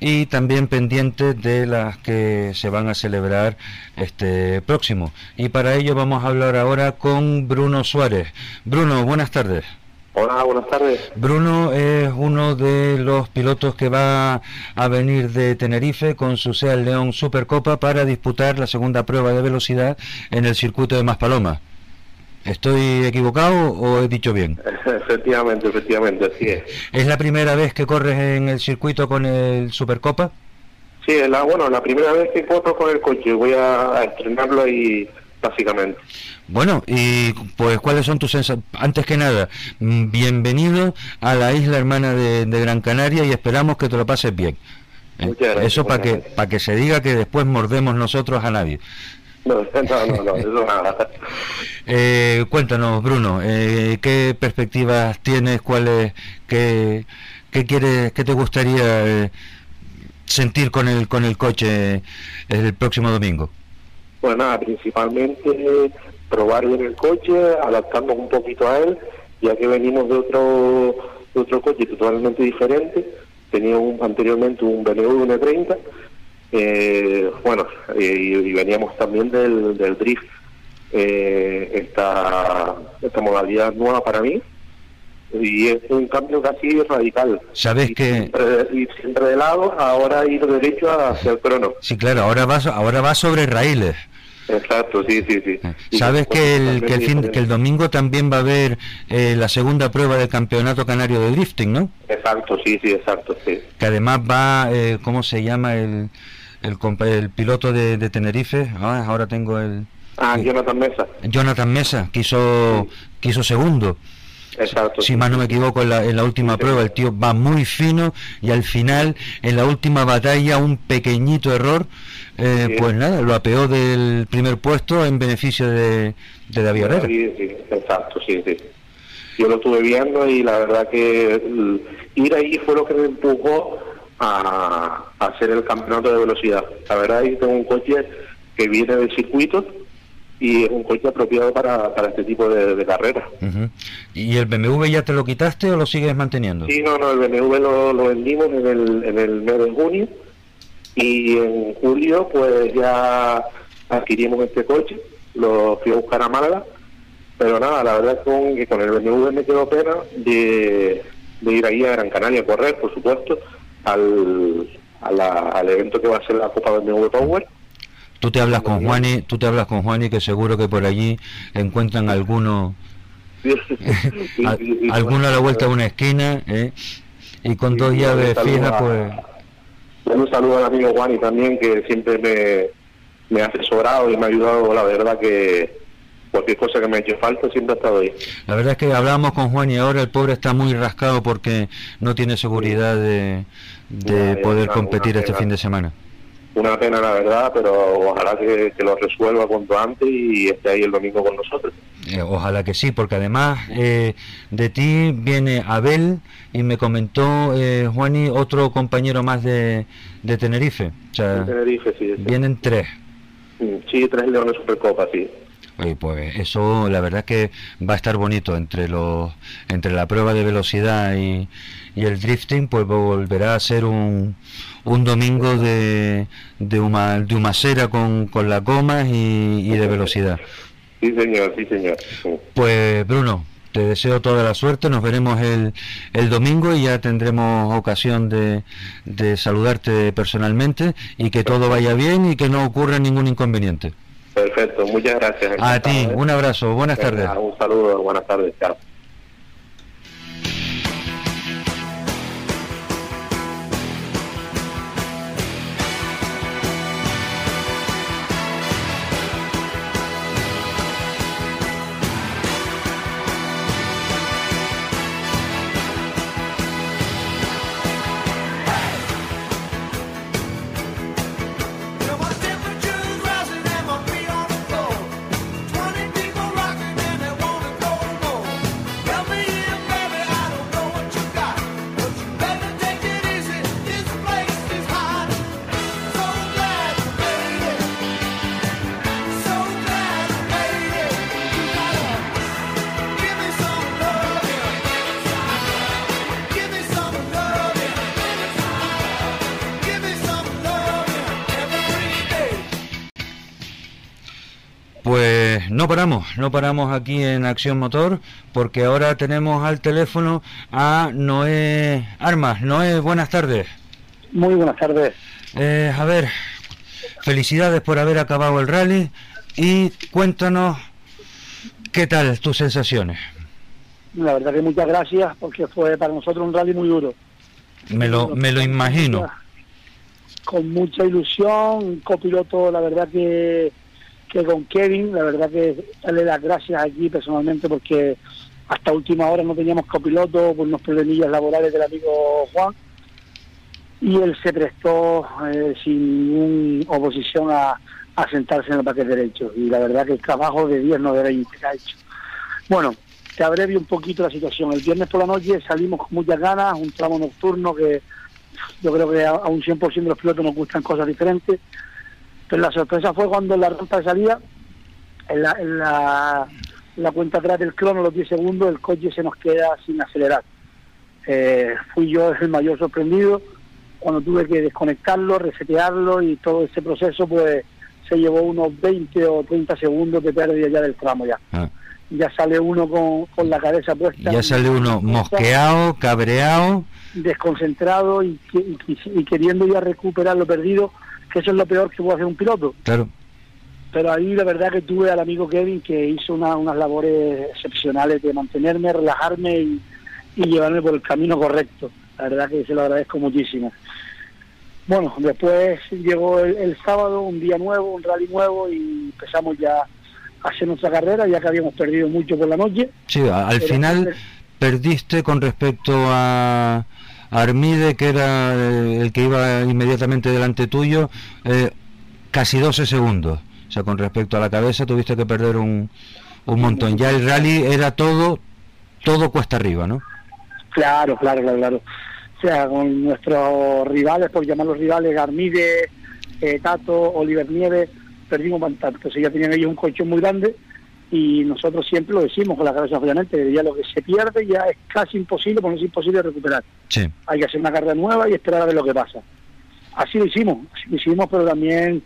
y también pendientes de las que se van a celebrar este próximo. Y para ello vamos a hablar ahora con Bruno Suárez. Bruno, buenas tardes. Hola, buenas tardes. Bruno es uno de los pilotos que va a venir de Tenerife con su Seat León Supercopa para disputar la segunda prueba de velocidad en el circuito de Maspalomas. ¿Estoy equivocado o he dicho bien? Efectivamente, efectivamente, así es. ¿Es la primera vez que corres en el circuito con el Supercopa? Sí, es la, bueno, la primera vez que corro con el coche. Voy a, a estrenarlo ahí básicamente. Bueno, y pues cuáles son tus sensaciones. Antes que nada, mm, bienvenido a la isla hermana de, de Gran Canaria y esperamos que te lo pases bien. ¿Eh? Gracias, Eso para que, para que se diga que después mordemos nosotros a nadie. No, no, no, no, eso nada. Eh, cuéntanos, Bruno, eh, ¿qué perspectivas tienes? ¿Cuáles? ¿Qué, qué quieres? ¿Qué te gustaría eh, sentir con el con el coche el próximo domingo? Pues nada, principalmente probar bien el coche, adaptarnos un poquito a él, ya que venimos de otro, de otro coche totalmente diferente. Tenía un, anteriormente un BMW M30, eh, bueno, eh, y, y veníamos también del, del drift. Eh, esta, esta modalidad nueva para mí y es un cambio casi radical. Sabes Y que siempre, ir siempre de lado, ahora ir derecho hacia el crono. sí, claro, ahora vas ahora vas sobre raíles. Exacto, sí, sí, sí. Y Sabes que el, que el, fin, que el domingo también va a haber eh, la segunda prueba del campeonato canario de drifting, ¿no? Exacto, sí, sí, exacto, sí. Que además va, eh, ¿cómo se llama el, el, el piloto de, de Tenerife? Ah, ahora tengo el Ah, Jonathan Mesa. Jonathan Mesa, que hizo, que hizo segundo. Exacto. Si más no me equivoco, en la, en la última prueba el tío va muy fino y al final, en la última batalla, un pequeñito error, eh, Sí. pues nada, lo apeó del primer puesto en beneficio de, de David Herrera. Sí, sí, exacto, sí, sí. Yo lo estuve viendo y la verdad que ir ahí fue lo que me empujó a, a hacer el campeonato de velocidad. La verdad que tengo un coche que viene del circuito y es un coche apropiado para, para este tipo de, de carreras. ¿Y el BMW ya te lo quitaste o lo sigues manteniendo? Sí, no, no, el BMW lo, lo vendimos en el, en el mes de junio y en julio pues ya adquirimos este coche, lo fui a buscar a Málaga, pero nada, la verdad es con, que con el BMW me quedó pena de, de ir ahí a Gran Canaria a correr, por supuesto, al, a la- al evento que va a ser la Copa BMW Power. Tú te hablas con Juani, tú te hablas con Juani que seguro que por allí encuentran alguno, a- alguno a la vuelta de una esquina, ¿eh? y con dos llaves fijas, pues Un saludo al amigo Juani también, que siempre me, me ha asesorado y me ha ayudado, la verdad que cualquier cosa que me ha hecho falta siempre ha estado ahí. la verdad es que hablábamos con Juan y ahora el pobre está muy rascado porque no tiene seguridad de, poder una- competir una este fin de semana. Una pena, la verdad, pero ojalá que, que lo resuelva cuanto antes y esté ahí el domingo con nosotros. Eh, ojalá que sí, porque además eh, de ti viene Abel y me comentó eh, Juani otro compañero más de, de Tenerife. O sea, En Tenerife, sí. sí. vienen tres. Mm, Sí, tres Leones Supercopa, sí. Oye, pues eso la verdad que va a estar bonito entre los entre la prueba de velocidad y, y el drifting pues volverá a ser un, un domingo de de, huma- de humacera con, con las gomas y, y de velocidad Sí, señor, sí, señor. Sí. pues Bruno te deseo toda la suerte nos veremos el, el domingo y ya tendremos ocasión de, de saludarte personalmente y que todo vaya bien y que no ocurra ningún inconveniente Perfecto, muchas gracias. a ti un abrazo buenas Venga, tardes Un saludo, buenas tardes, chao. Pues no paramos, no paramos aquí en Acción Motor, porque ahora tenemos al teléfono a Noé Armas. Noé, buenas tardes. Muy buenas tardes. Eh, a ver, felicidades por haber acabado el rally y cuéntanos qué tal tus sensaciones. La verdad que muchas gracias porque fue para nosotros un rally muy duro. Me lo, me lo imagino. Con mucha ilusión, copiloto, la verdad que, que con Kevin, la verdad que darle las gracias aquí personalmente porque hasta última hora no teníamos copiloto por unos problemillas laborales del amigo Juan y él se prestó eh, sin ninguna oposición a, a, sentarse en el paquete derecho y la verdad que el trabajo de 10 no ha hecho. Bueno, te abrevio un poquito la situación. El viernes por la noche salimos con muchas ganas, un tramo nocturno que yo creo que a, un 100% de los pilotos nos gustan cosas diferentes, pero la sorpresa fue cuando en la rampa de salida, en la, en la, la cuenta atrás del crono, los 10 segundos, el coche se nos queda sin acelerar. Eh, fui yo el mayor sorprendido, cuando tuve que desconectarlo, resetearlo y todo ese proceso, pues se llevó unos 20 o 30 segundos de pérdida ya del tramo ya. Ah. Ya sale uno con, con, la cabeza puesta. Ya sale uno mosqueado, cabreado. Desconcentrado y, y, queriendo ya recuperar lo perdido, que eso es lo peor que puede hacer un piloto. Claro. Pero ahí la verdad que tuve al amigo Kevin que hizo unas labores excepcionales de mantenerme, relajarme y, y llevarme por el camino correcto. La verdad que se lo agradezco muchísimo. Bueno, después llegó el, sábado, un día nuevo, un rally nuevo y empezamos ya a hacer nuestra carrera, ya que habíamos perdido mucho por la noche. Sí, al final perdiste con respecto a Armide, que era eh, el que iba inmediatamente delante tuyo, eh, casi 12 segundos. O sea, con respecto a la cabeza tuviste que perder un, un montón. Ya el rally era todo, todo cuesta arriba, ¿no? Claro, claro, claro, claro o sea, con nuestros rivales, por llamarlos rivales, Garmide, eh, Tato, Oliver Nieves, perdimos bastante. Entonces ya tenían ellos un colchón muy grande y nosotros siempre lo decimos con la cabeza obviamente, ya lo que se pierde ya es casi imposible, porque no es imposible recuperar. Hay que hacer una carrera nueva y esperar a ver lo que pasa. Así lo hicimos, así lo hicimos, pero también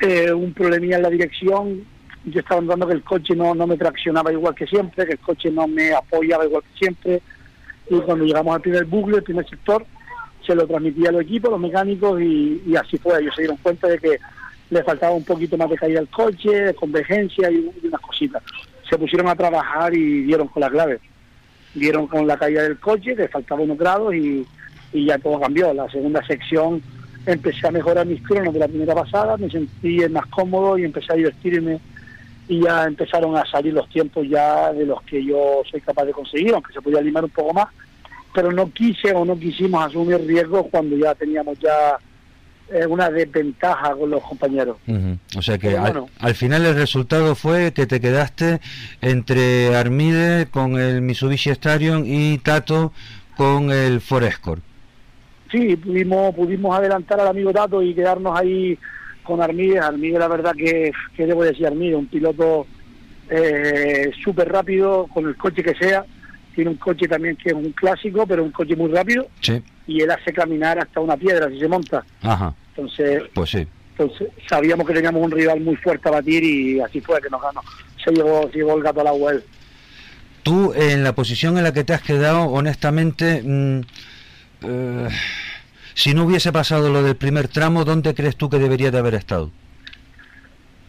eh, un problemilla en la dirección. Yo estaba notando que el coche no, no me traccionaba igual que siempre, que el coche no me apoyaba igual que siempre y cuando llegamos al primer bucle, el primer sector, se lo transmitía a los equipos, los mecánicos y, así fue. Ellos se dieron cuenta de que le faltaba un poquito más de caída al coche, de convergencia y, unas cositas. Se pusieron a trabajar y dieron con la clave. Dieron con la caída del coche, que faltaba unos grados y, ya todo cambió. La segunda sección empecé a mejorar mis cronos de la primera pasada, me sentí más cómodo y empecé a divertirme y ya empezaron a salir los tiempos ya de los que yo soy capaz de conseguir, aunque se podía limar un poco más, pero no quise o no quisimos asumir riesgos cuando ya teníamos ya eh, una desventaja con los compañeros. O sea que al, final el resultado fue que te quedaste entre Armide con el Mitsubishi Starion y Tato con el Forescore. Sí, pudimos, pudimos adelantar al amigo Tato y quedarnos ahí con Armide. Armide, la verdad que, ¿qué debo decir Armide? Un piloto eh, súper rápido, con el coche que sea. Tiene un coche también que es un clásico, pero un coche muy rápido. Y él hace caminar hasta una piedra si se monta. Ajá. Entonces, pues sí. Entonces sabíamos que teníamos un rival muy fuerte a batir y así fue que nos ganó. Se llevó, se llevó el gato a la web. Tú, en la posición en la que te has quedado, honestamente, mm, eh, si no hubiese pasado lo del primer tramo, ¿dónde crees tú que debería de haber estado?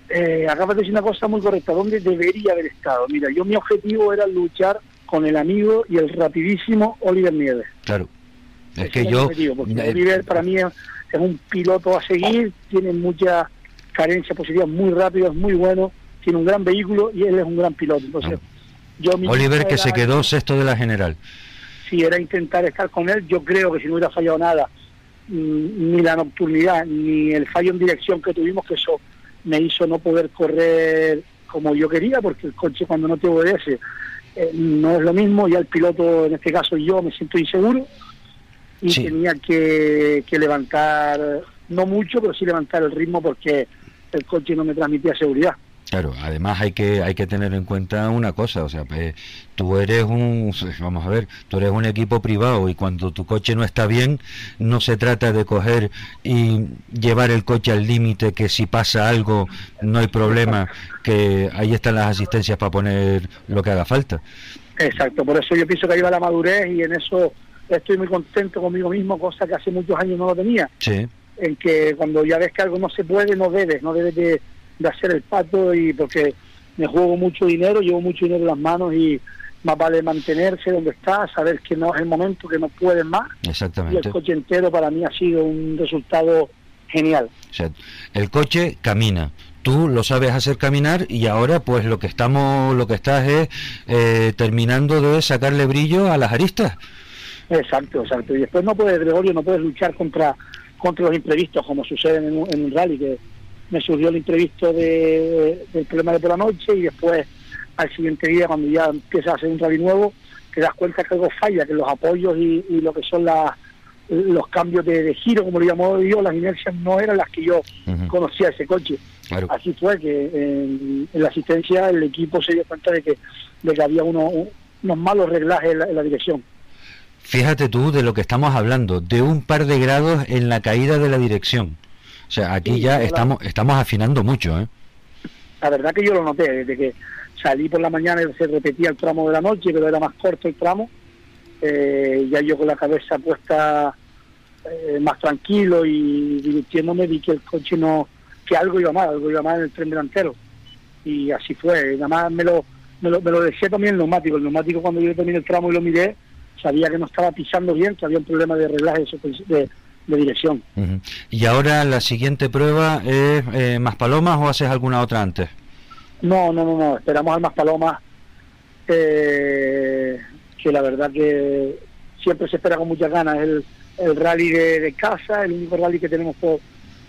Eh, acabas de decir una cosa muy correcta, ¿dónde debería haber estado? Mira, yo mi objetivo era luchar con el amigo y el rapidísimo Oliver Nieves. Claro. Es que yo... Oliver para mí es, un piloto a seguir, tiene mucha carencia positiva, muy rápido, es muy bueno, tiene un gran vehículo y él es un gran piloto. Entonces, yo Oliver que se quedó sexto de la general. Si era intentar estar con él, yo creo que si no hubiera fallado nada, Mm, ni la nocturnidad, ni el fallo en dirección que tuvimos, que eso me hizo no poder correr como yo quería, porque el coche cuando no te obedece eh, no es lo mismo, ya el piloto, en este caso yo, me siento inseguro y tenía que, que levantar, no mucho, pero sí levantar el ritmo porque el coche no me transmitía seguridad. Claro, además hay que hay que tener en cuenta una cosa, o sea, pues, tú eres un vamos a ver, tú eres un equipo privado y cuando tu coche no está bien, no se trata de coger y llevar el coche al límite que si pasa algo no hay problema, que ahí están las asistencias para poner lo que haga falta. Exacto, por eso yo pienso que ahí va la madurez y en eso estoy muy contento conmigo mismo, cosa que hace muchos años no lo tenía. Sí. En que cuando ya ves que algo no se puede, no debes, no debes de de hacer el pato y porque me juego mucho dinero, llevo mucho dinero en las manos y más vale mantenerse donde está, saber que no es el momento, que no pueden más. Exactamente. Y el coche entero para mí ha sido un resultado genial. el coche camina, tú lo sabes hacer caminar y ahora pues lo que estamos, lo que estás es eh, terminando de sacarle brillo a las aristas. Exacto, exacto. Y después no puedes, Gregorio, no puedes luchar contra contra los imprevistos como sucede en un, en un rally que me surgió el imprevisto de, del problema de por la noche y después al siguiente día cuando ya empiezas a hacer un rally nuevo te das cuenta que algo falla, que los apoyos y, lo que son las los cambios de, giro, como lo llamo yo, las inercias no eran las que yo conocía ese coche. Así fue que en, la asistencia el equipo se dio cuenta de que, de que había unos malos reglajes en la dirección. Fíjate tú de lo que estamos hablando, de un par de grados en la caída de la dirección. O sea, aquí ya estamos estamos afinando mucho, ¿eh? La verdad que yo lo noté, desde que salí por la mañana y se repetía el tramo de la noche, pero era más corto el tramo, eh, ya yo con la cabeza puesta eh, más tranquilo y divirtiéndome vi que el coche no, que algo iba mal, algo iba mal en el tren delantero. Y así fue, nada más me lo, me lo, me lo decía también el neumático, el neumático cuando yo terminé el tramo y lo miré, sabía que no estaba pisando bien, que había un problema de reglaje de, dirección. ¿Y ahora la siguiente prueba es eh, más palomas o haces alguna otra antes? No, no, no, no, esperamos al más palomas, eh, que la verdad que siempre se espera con muchas ganas. El, el rally de, casa, el único rally que tenemos por,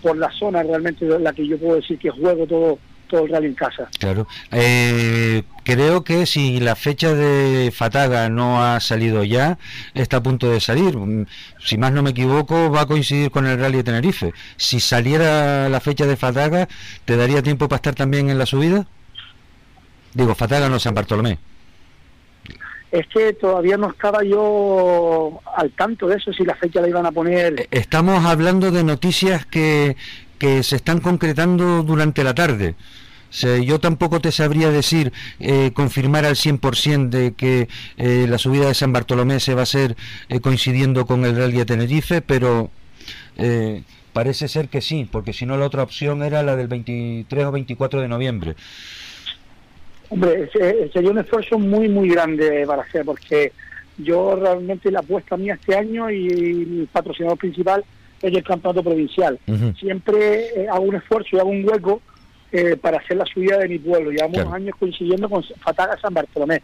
por la zona, realmente la que yo puedo decir que juego todo todo el rally en casa. Claro. Eh, creo que si la fecha de Fataga no ha salido ya, está a punto de salir. Mm, si más no me equivoco, va a coincidir con el rally de Tenerife. Si saliera la fecha de Fataga, ¿te daría tiempo para estar también en la subida? Digo, Fataga no San Bartolomé. Es que todavía no estaba yo al tanto de eso, si la fecha la iban a poner. Eh, estamos hablando de noticias que, que se están concretando durante la tarde yo tampoco te sabría decir, eh, confirmar al 100% de que eh, la subida de San Bartolomé se va a hacer eh, coincidiendo con el Rally de Tenerife, pero parece ser que sí, porque si no la otra opción era la del 23 o 24 de noviembre. Hombre, sería un esfuerzo muy, muy grande para hacer, porque yo realmente la apuesta mía este año y el patrocinador principal es el campeonato provincial. Siempre hago un esfuerzo y hago un hueco eh, para hacer la subida de mi pueblo. Llevamos unos años coincidiendo con Fataga San Bartolomé.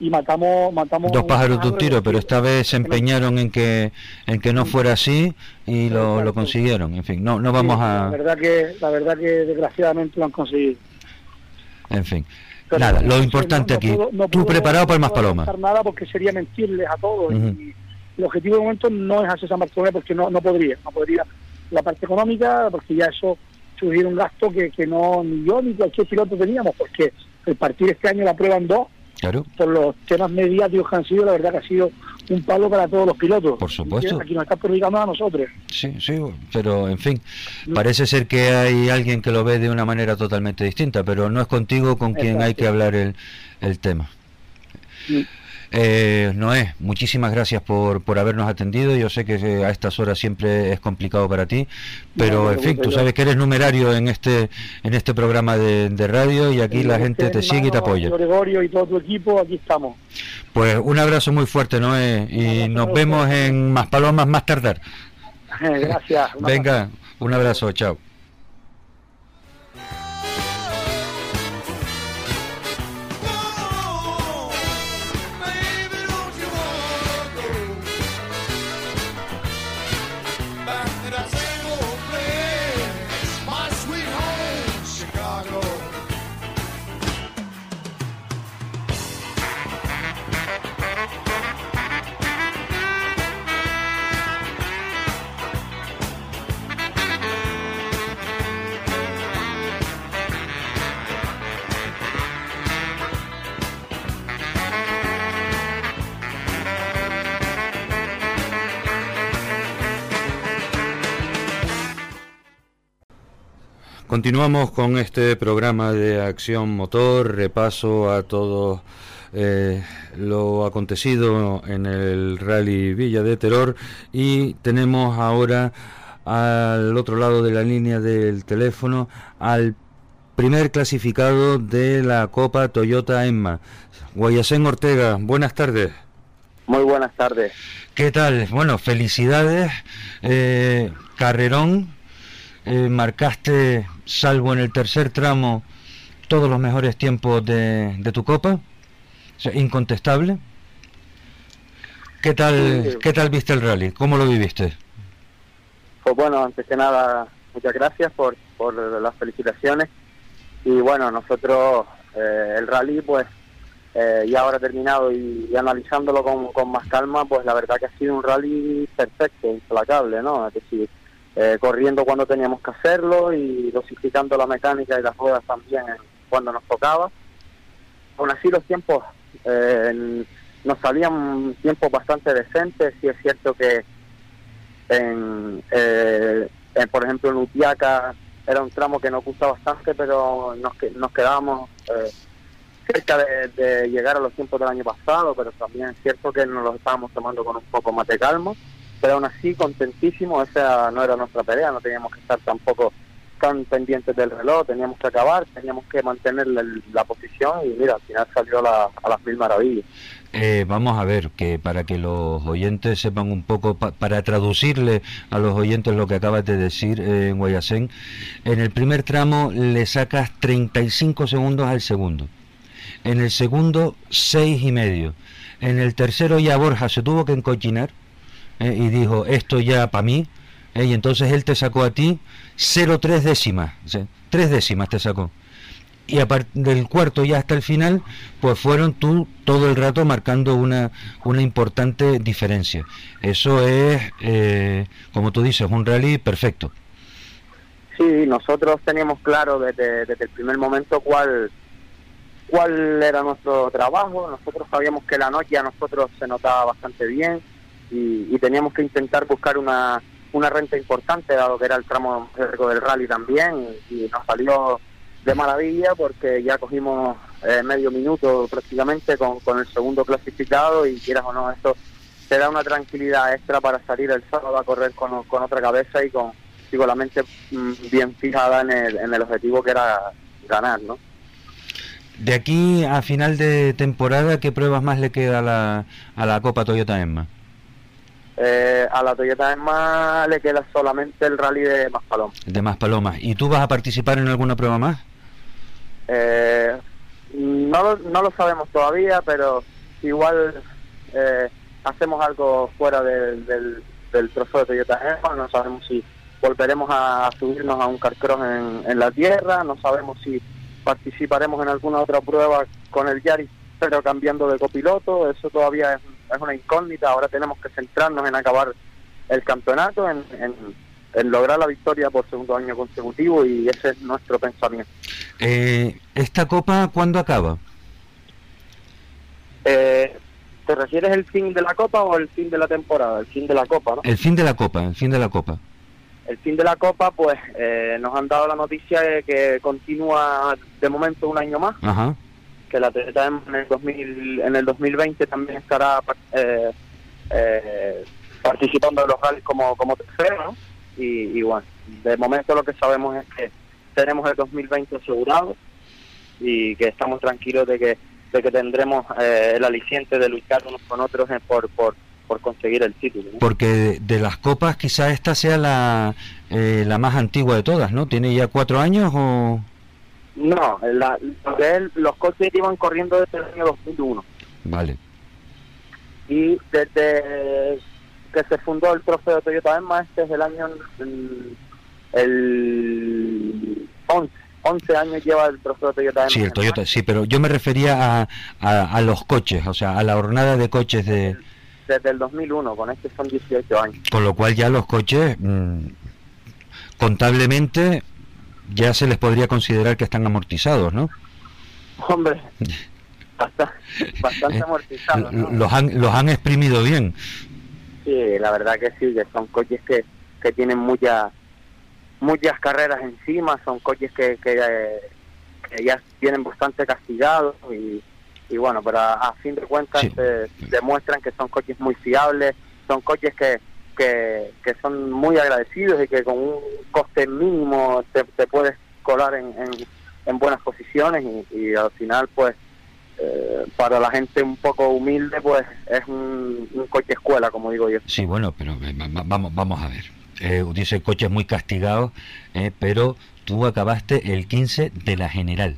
Y matamos, matamos dos pájaros de un tiro, pero esta vez se empeñaron en que en que no fuera así y lo, consiguieron. En fin, no no vamos a. La verdad que la verdad que desgraciadamente lo han conseguido. En fin. Nada, lo importante aquí, tú preparado para más paloma. No nada porque sería mentirles a todos. y el objetivo de momento no es hacer San Bartolomé porque no, no podría, no podría la parte económica, porque ya eso un gasto que, que no ni yo ni cualquier piloto teníamos, porque el partir este año la prueban dos, por los temas mediáticos que han sido, la verdad que ha sido un palo para todos los pilotos. Por supuesto. Aquí nos está perjudicando a nosotros. Sí, sí, pero en fin, parece ser que hay alguien que lo ve de una manera totalmente distinta, pero no es contigo con quien hay que hablar el, el tema. Eh, Noé, muchísimas gracias por, por habernos atendido. Yo sé que eh, a estas horas siempre es complicado para ti, pero en fin, tú sabes que eres numerario en este en este programa de, radio y aquí la gente te sigue y te apoya. Gregorio y todo tu equipo, aquí estamos. Pues un abrazo muy fuerte, Noé, y nos vemos en Más Palomas más tardar. Gracias. Venga, un abrazo, chao. Continuamos con este programa de Acción Motor, repaso a todo eh, lo acontecido en el Rally Villa de Terror y tenemos ahora al otro lado de la línea del teléfono al primer clasificado de la Copa Toyota Emma, Guayasén Ortega. Buenas tardes. Muy buenas tardes. ¿Qué tal? Bueno, felicidades. Eh, carrerón eh, marcaste, salvo en el tercer tramo, todos los mejores tiempos de, tu copa, incontestable. ¿Qué tal, ¿Qué tal viste el rally? ¿Cómo lo viviste? Pues bueno, antes que nada, muchas gracias por, por las felicitaciones. Y bueno, nosotros, eh, el rally, pues eh, ya ahora terminado y, analizándolo con, con, más calma, pues la verdad que ha sido un rally perfecto, implacable, ¿no? Es decir, eh, corriendo cuando teníamos que hacerlo y dosificando la mecánica y las ruedas también cuando nos tocaba. Aún así los tiempos eh, nos salían tiempos bastante decentes, sí es cierto que en, eh, por ejemplo en Utiaca era un tramo que nos gusta bastante, pero nos, nos quedábamos cerca de, de, llegar a los tiempos del año pasado, pero también es cierto que nos los estábamos tomando con un poco más de calma pero aún así contentísimo, esa no era nuestra pelea, no teníamos que estar tampoco tan pendientes del reloj, teníamos que acabar, teníamos que mantener la, posición y mira, al final salió a las mil maravillas. Eh, vamos a ver, que para que los oyentes sepan un poco, para traducirle a los oyentes lo que acabas de decir eh, en Guayasén, en el primer tramo le sacas 35 segundos al segundo, en el segundo seis y medio, en el tercero ya Borja se tuvo que encochinar, eh, y dijo, esto ya para mí, eh, y entonces él te sacó a ti 0,3 décimas, tres décimas te sacó. Y aparte del cuarto ya hasta el final, pues fueron tú todo el rato marcando una, una importante diferencia. Eso es, eh, como tú dices, un rally perfecto. Sí, nosotros teníamos claro desde, desde el primer momento cuál, cuál era nuestro trabajo. Nosotros sabíamos que la noche a nosotros se notaba bastante bien y, teníamos que intentar buscar una, una renta importante, dado que era el tramo del rally también, y, nos salió de maravilla porque ya cogimos eh, medio minuto prácticamente con, con el segundo clasificado y quieras o no, esto te da una tranquilidad extra para salir el sábado a correr con, con otra cabeza y con, y la mente mm, bien fijada en el, en el objetivo que era ganar, ¿no? De aquí a final de temporada, ¿qué pruebas más le queda a la, a la Copa Toyota Emma? Eh, a la Toyota Emma le queda solamente el rally de Maspalomas. De Maspalomas. ¿Y tú vas a participar en alguna prueba más? Eh, no, lo, no lo sabemos todavía, pero igual eh, hacemos algo fuera del, del, del trofeo de Toyota Emma. No sabemos si volveremos a subirnos a un carcross en, en la tierra. No sabemos si participaremos en alguna otra prueba con el Yaris, pero cambiando de copiloto. Eso todavía es es una incógnita, ahora tenemos que centrarnos en acabar el campeonato, en, lograr la victoria por segundo año consecutivo y ese es nuestro pensamiento. Eh, ¿Esta copa cuándo acaba? Eh, ¿Te refieres el fin de la copa o el fin de la temporada? El fin de la copa, ¿no? El fin de la copa, el fin de la copa. El fin de la copa, pues eh, nos han dado la noticia de que continúa de momento un año más. Ajá que la Toyota en el 2000, en el 2020 también estará eh, eh, participando de los rallies como, como tercero, y, bueno, de momento lo que sabemos es que tenemos el 2020 asegurado y que estamos tranquilos de que, de que tendremos eh, el aliciente de luchar unos con otros por, por, por conseguir el título. Porque de, las copas quizá esta sea la, la más antigua de todas, ¿no? ¿Tiene ya cuatro años o...? No, la, los coches iban corriendo desde el año 2001. Vale. Y desde que se fundó el trofeo de Toyota Emma, este es el año el, 11. 11 años lleva el trofeo de Toyota Emma. Sí, el Toyota, sí, pero yo me refería a, a, los coches, o sea, a la jornada de coches de... Desde el 2001, con este son 18 años. Con lo cual ya los coches, mm, contablemente, ya se les podría considerar que están amortizados, ¿no? Hombre, bastante, amortizados. Los, han, los han exprimido bien. Sí, la verdad que sí, que son coches que, que tienen mucha muchas carreras encima, son coches que, que, que ya vienen bastante castigados y, y bueno, pero a, fin de cuentas demuestran que son coches muy fiables, son coches que, que, que, son muy agradecidos y que con un coste mínimo te, te puedes colar en, en, buenas posiciones y, al final pues eh, para la gente un poco humilde pues es un, coche escuela como digo yo. Sí, bueno, pero eh, vamos, vamos a ver. Eh, dice coches muy castigados, eh, pero tú acabaste el 15 de la general.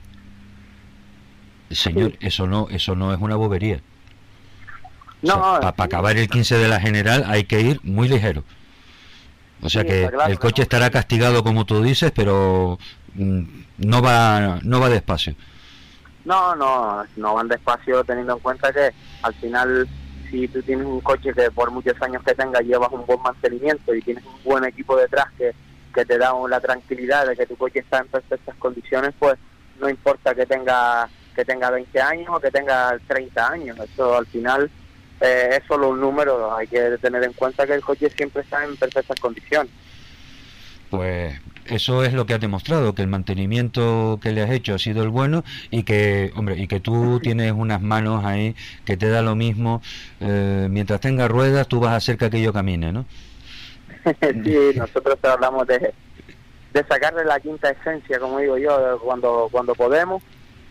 Señor, eso no eso no es una bobería. No, para acabar el 15 de la general hay que ir muy ligero. O sea que el coche estará castigado como tú dices, pero mm, no va no va despacio. No, no, no van despacio teniendo en cuenta que al final si tú tienes un coche que por muchos años que tenga llevas un buen mantenimiento y tienes un buen equipo detrás que, que te da la tranquilidad de que tu coche está en perfectas condiciones, pues no importa que tenga que tenga 20 años o que tenga 30 años, eso al final eh, es solo un número, hay que tener en cuenta que el coche siempre está en perfectas condiciones. Pues eso es lo que ha demostrado, que el mantenimiento que le has hecho ha sido el bueno y que, hombre, y que tú tienes unas manos ahí que te da lo mismo. Eh, mientras tenga ruedas, tú vas a hacer que aquello camine, ¿no? sí, nosotros hablamos de, de sacarle la quinta esencia, como digo yo, cuando, cuando podemos.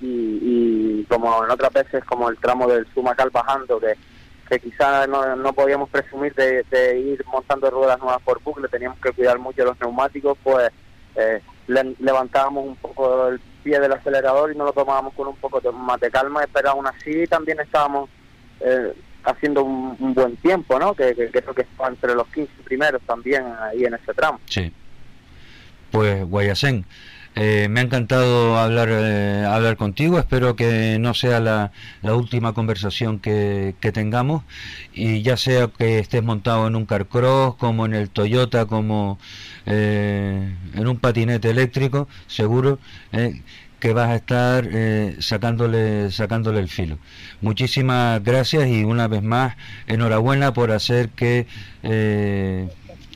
Y, y como en otras veces, como el tramo del Sumacal bajando, que que quizás no, no podíamos presumir de, ir montando ruedas nuevas por bucle, teníamos que cuidar mucho los neumáticos, pues eh, levantábamos un poco el pie del acelerador y nos lo tomábamos con un poco más de calma, pero aún así también estábamos eh, haciendo un, buen tiempo, ¿no? Que, creo que está entre los 15 primeros también ahí en ese tramo. Sí. Pues Guayacén, eh, me ha encantado hablar, eh, hablar contigo, espero que no sea la, última conversación que, tengamos. Y ya sea que estés montado en un carcross, como en el Toyota, como eh, en un patinete eléctrico, seguro que vas a estar sacándole, sacándole el filo. Muchísimas gracias y una vez más enhorabuena por hacer que...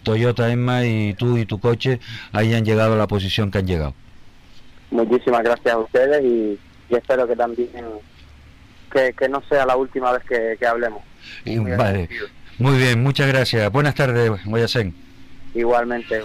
Toyota Emma y tú y tu coche hayan llegado a la posición que han llegado muchísimas gracias a ustedes y, espero que también que, que, no sea la última vez que, hablemos. muy, vale. muy bien, muchas gracias. Buenas tardes, ser Igualmente.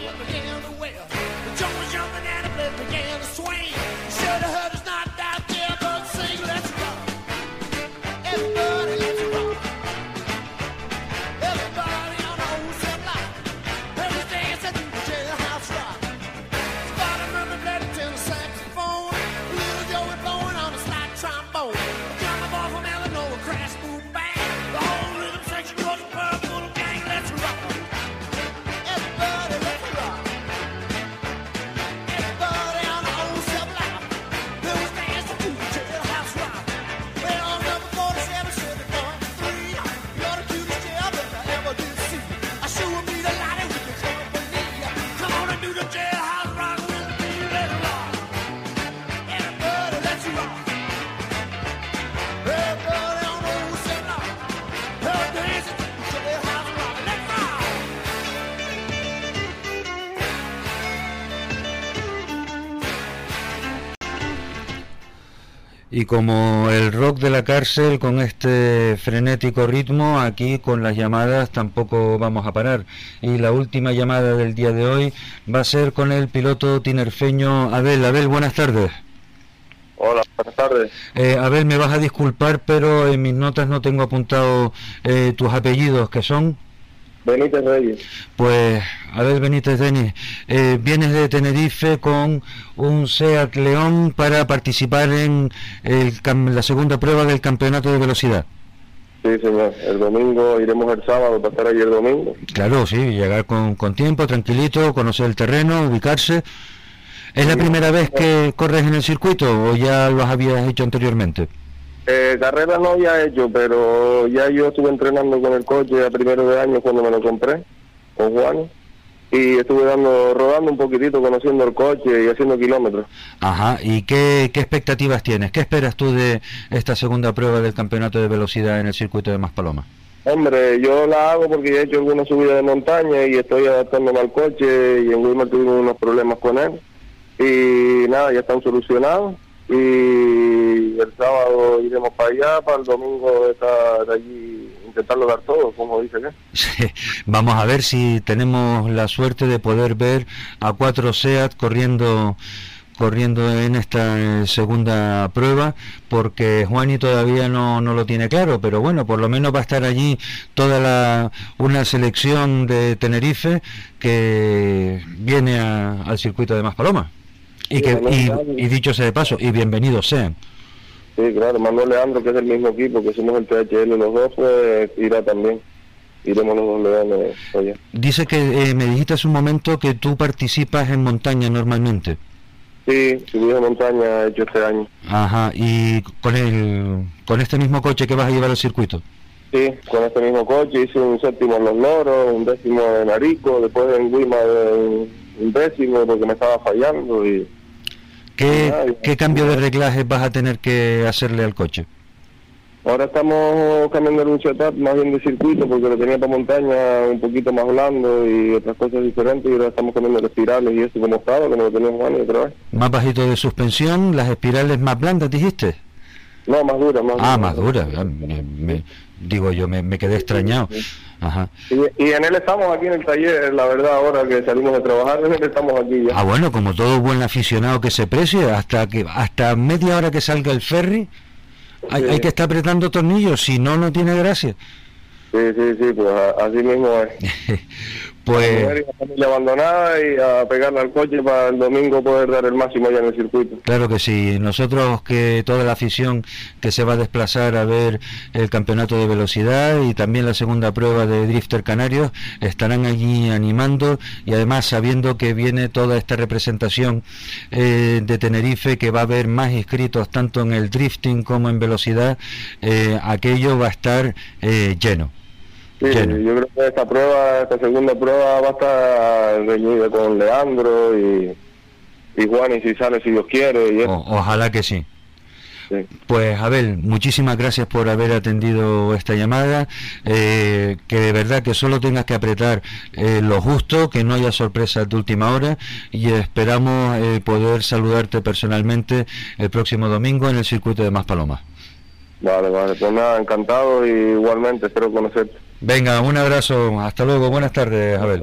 Y como el rock de la cárcel con este frenético ritmo, aquí con las llamadas tampoco vamos a parar. Y la última llamada del día de hoy va a ser con el piloto tinerfeño Abel. Abel, buenas tardes. Hola, buenas tardes. Eh, Abel, me vas a disculpar, pero en mis notas no tengo apuntado eh, tus apellidos, que son... Benítez Reyes. Pues, a ver, Benítez Denis, eh, vienes de Tenerife con un SEAT León para participar en la segunda prueba del campeonato de velocidad. Sí, señor. El domingo iremos el sábado, pasar allí el domingo. Claro, sí, llegar con, con tiempo, tranquilito, conocer el terreno, ubicarse. ¿Es la primera vez que corres en el circuito o ya lo habías hecho anteriormente? Eh, carreras no había hecho, pero ya yo estuve entrenando con el coche a primero de año cuando me lo compré, con Juan, y estuve dando rodando un poquitito, conociendo el coche y haciendo kilómetros. Ajá, ¿y qué, qué expectativas tienes? ¿Qué esperas tú de esta segunda prueba del campeonato de velocidad en el circuito de Maspalomas? Hombre, yo la hago porque ya he hecho algunas subidas de montaña y estoy adaptándome al coche y en Wilmer tuvimos unos problemas con él. Y nada, ya están solucionados. Y el sábado iremos para allá, para el domingo estar allí, intentarlo dar todo, como dice que. Vamos a ver si tenemos la suerte de poder ver a cuatro SEAT corriendo corriendo en esta eh, segunda prueba porque Juani todavía no, no lo tiene claro, pero bueno, por lo menos va a estar allí toda la, una selección de Tenerife que viene al circuito de Maspalomas. Y, que, y, dicho sea de paso, y bienvenidos sean. Sí, claro, Manuel Leandro, que es el mismo equipo, que somos el THL los dos, pues irá también. Iremos los dos leones allá. Dice que eh, me dijiste hace un momento que tú participas en montaña normalmente. Sí, subí de montaña hecho este año. Ajá, ¿y con el con este mismo coche que vas a llevar al circuito? Sí, con este mismo coche hice un séptimo en Los Loros, un décimo en Arico, después en Guima un décimo porque me estaba fallando y... ¿Qué, ¿Qué cambio de reglaje vas a tener que hacerle al coche? Ahora estamos cambiando el setup más bien de circuito porque lo tenía para montaña un poquito más blando y otras cosas diferentes y ahora estamos cambiando las espirales y eso como estaba, no lo teníamos años otra vez. Más bajito de suspensión, las espirales más blandas, dijiste. No, más duras, más Ah, más duras. Digo yo, me, quedé extrañado. Ajá. Y, en él estamos aquí en el taller, la verdad, ahora que salimos de trabajar, en él estamos aquí ya. Ah, bueno, como todo buen aficionado que se precie, hasta que hasta media hora que salga el ferry, hay, que estar apretando tornillos, si no, no tiene gracia. Sí, sí, sí, pues así mismo es. pues la familia abandonada y a pegarle al coche para el domingo poder dar el máximo allá en el circuito. Claro que sí, nosotros que toda la afición que se va a desplazar a ver el campeonato de velocidad y también la segunda prueba de Drifter Canarios estarán allí animando y además sabiendo que viene toda esta representación eh, de Tenerife que va a haber más inscritos tanto en el drifting como en velocidad, eh, aquello va a estar eh, lleno. Sí, yo creo que esta prueba, esta segunda prueba va a estar reñida con Leandro y, y Juan y si sale si Dios quiere. ojalá que sí. Pues Abel, muchísimas gracias por haber atendido esta llamada, eh, que de verdad que solo tengas que apretar eh, lo justo, que no haya sorpresas de última hora y esperamos eh, poder saludarte personalmente el próximo domingo en el circuito de Maspalomas. Vale, vale, pues nada, encantado y igualmente espero conocerte. Venga, un abrazo. Hasta luego. Buenas tardes, Abel.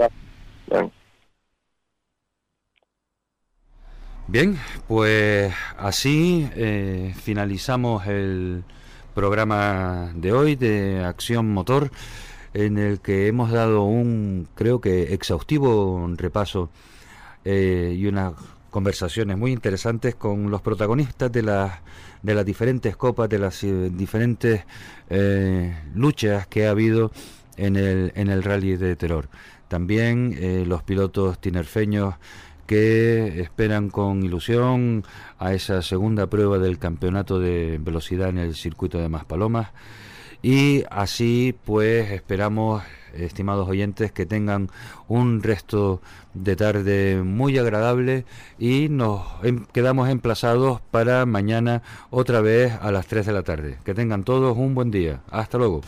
Bien, pues así eh, finalizamos el programa de hoy de Acción Motor, en el que hemos dado un, creo que, exhaustivo repaso eh, y unas conversaciones muy interesantes con los protagonistas de las de las diferentes copas, de las eh, diferentes eh, luchas que ha habido en el, en el rally de terror. También eh, los pilotos tinerfeños que esperan con ilusión a esa segunda prueba del campeonato de velocidad en el circuito de Maspalomas. Y así pues esperamos, estimados oyentes, que tengan un resto de tarde muy agradable y nos em, quedamos emplazados para mañana otra vez a las 3 de la tarde. Que tengan todos un buen día. Hasta luego.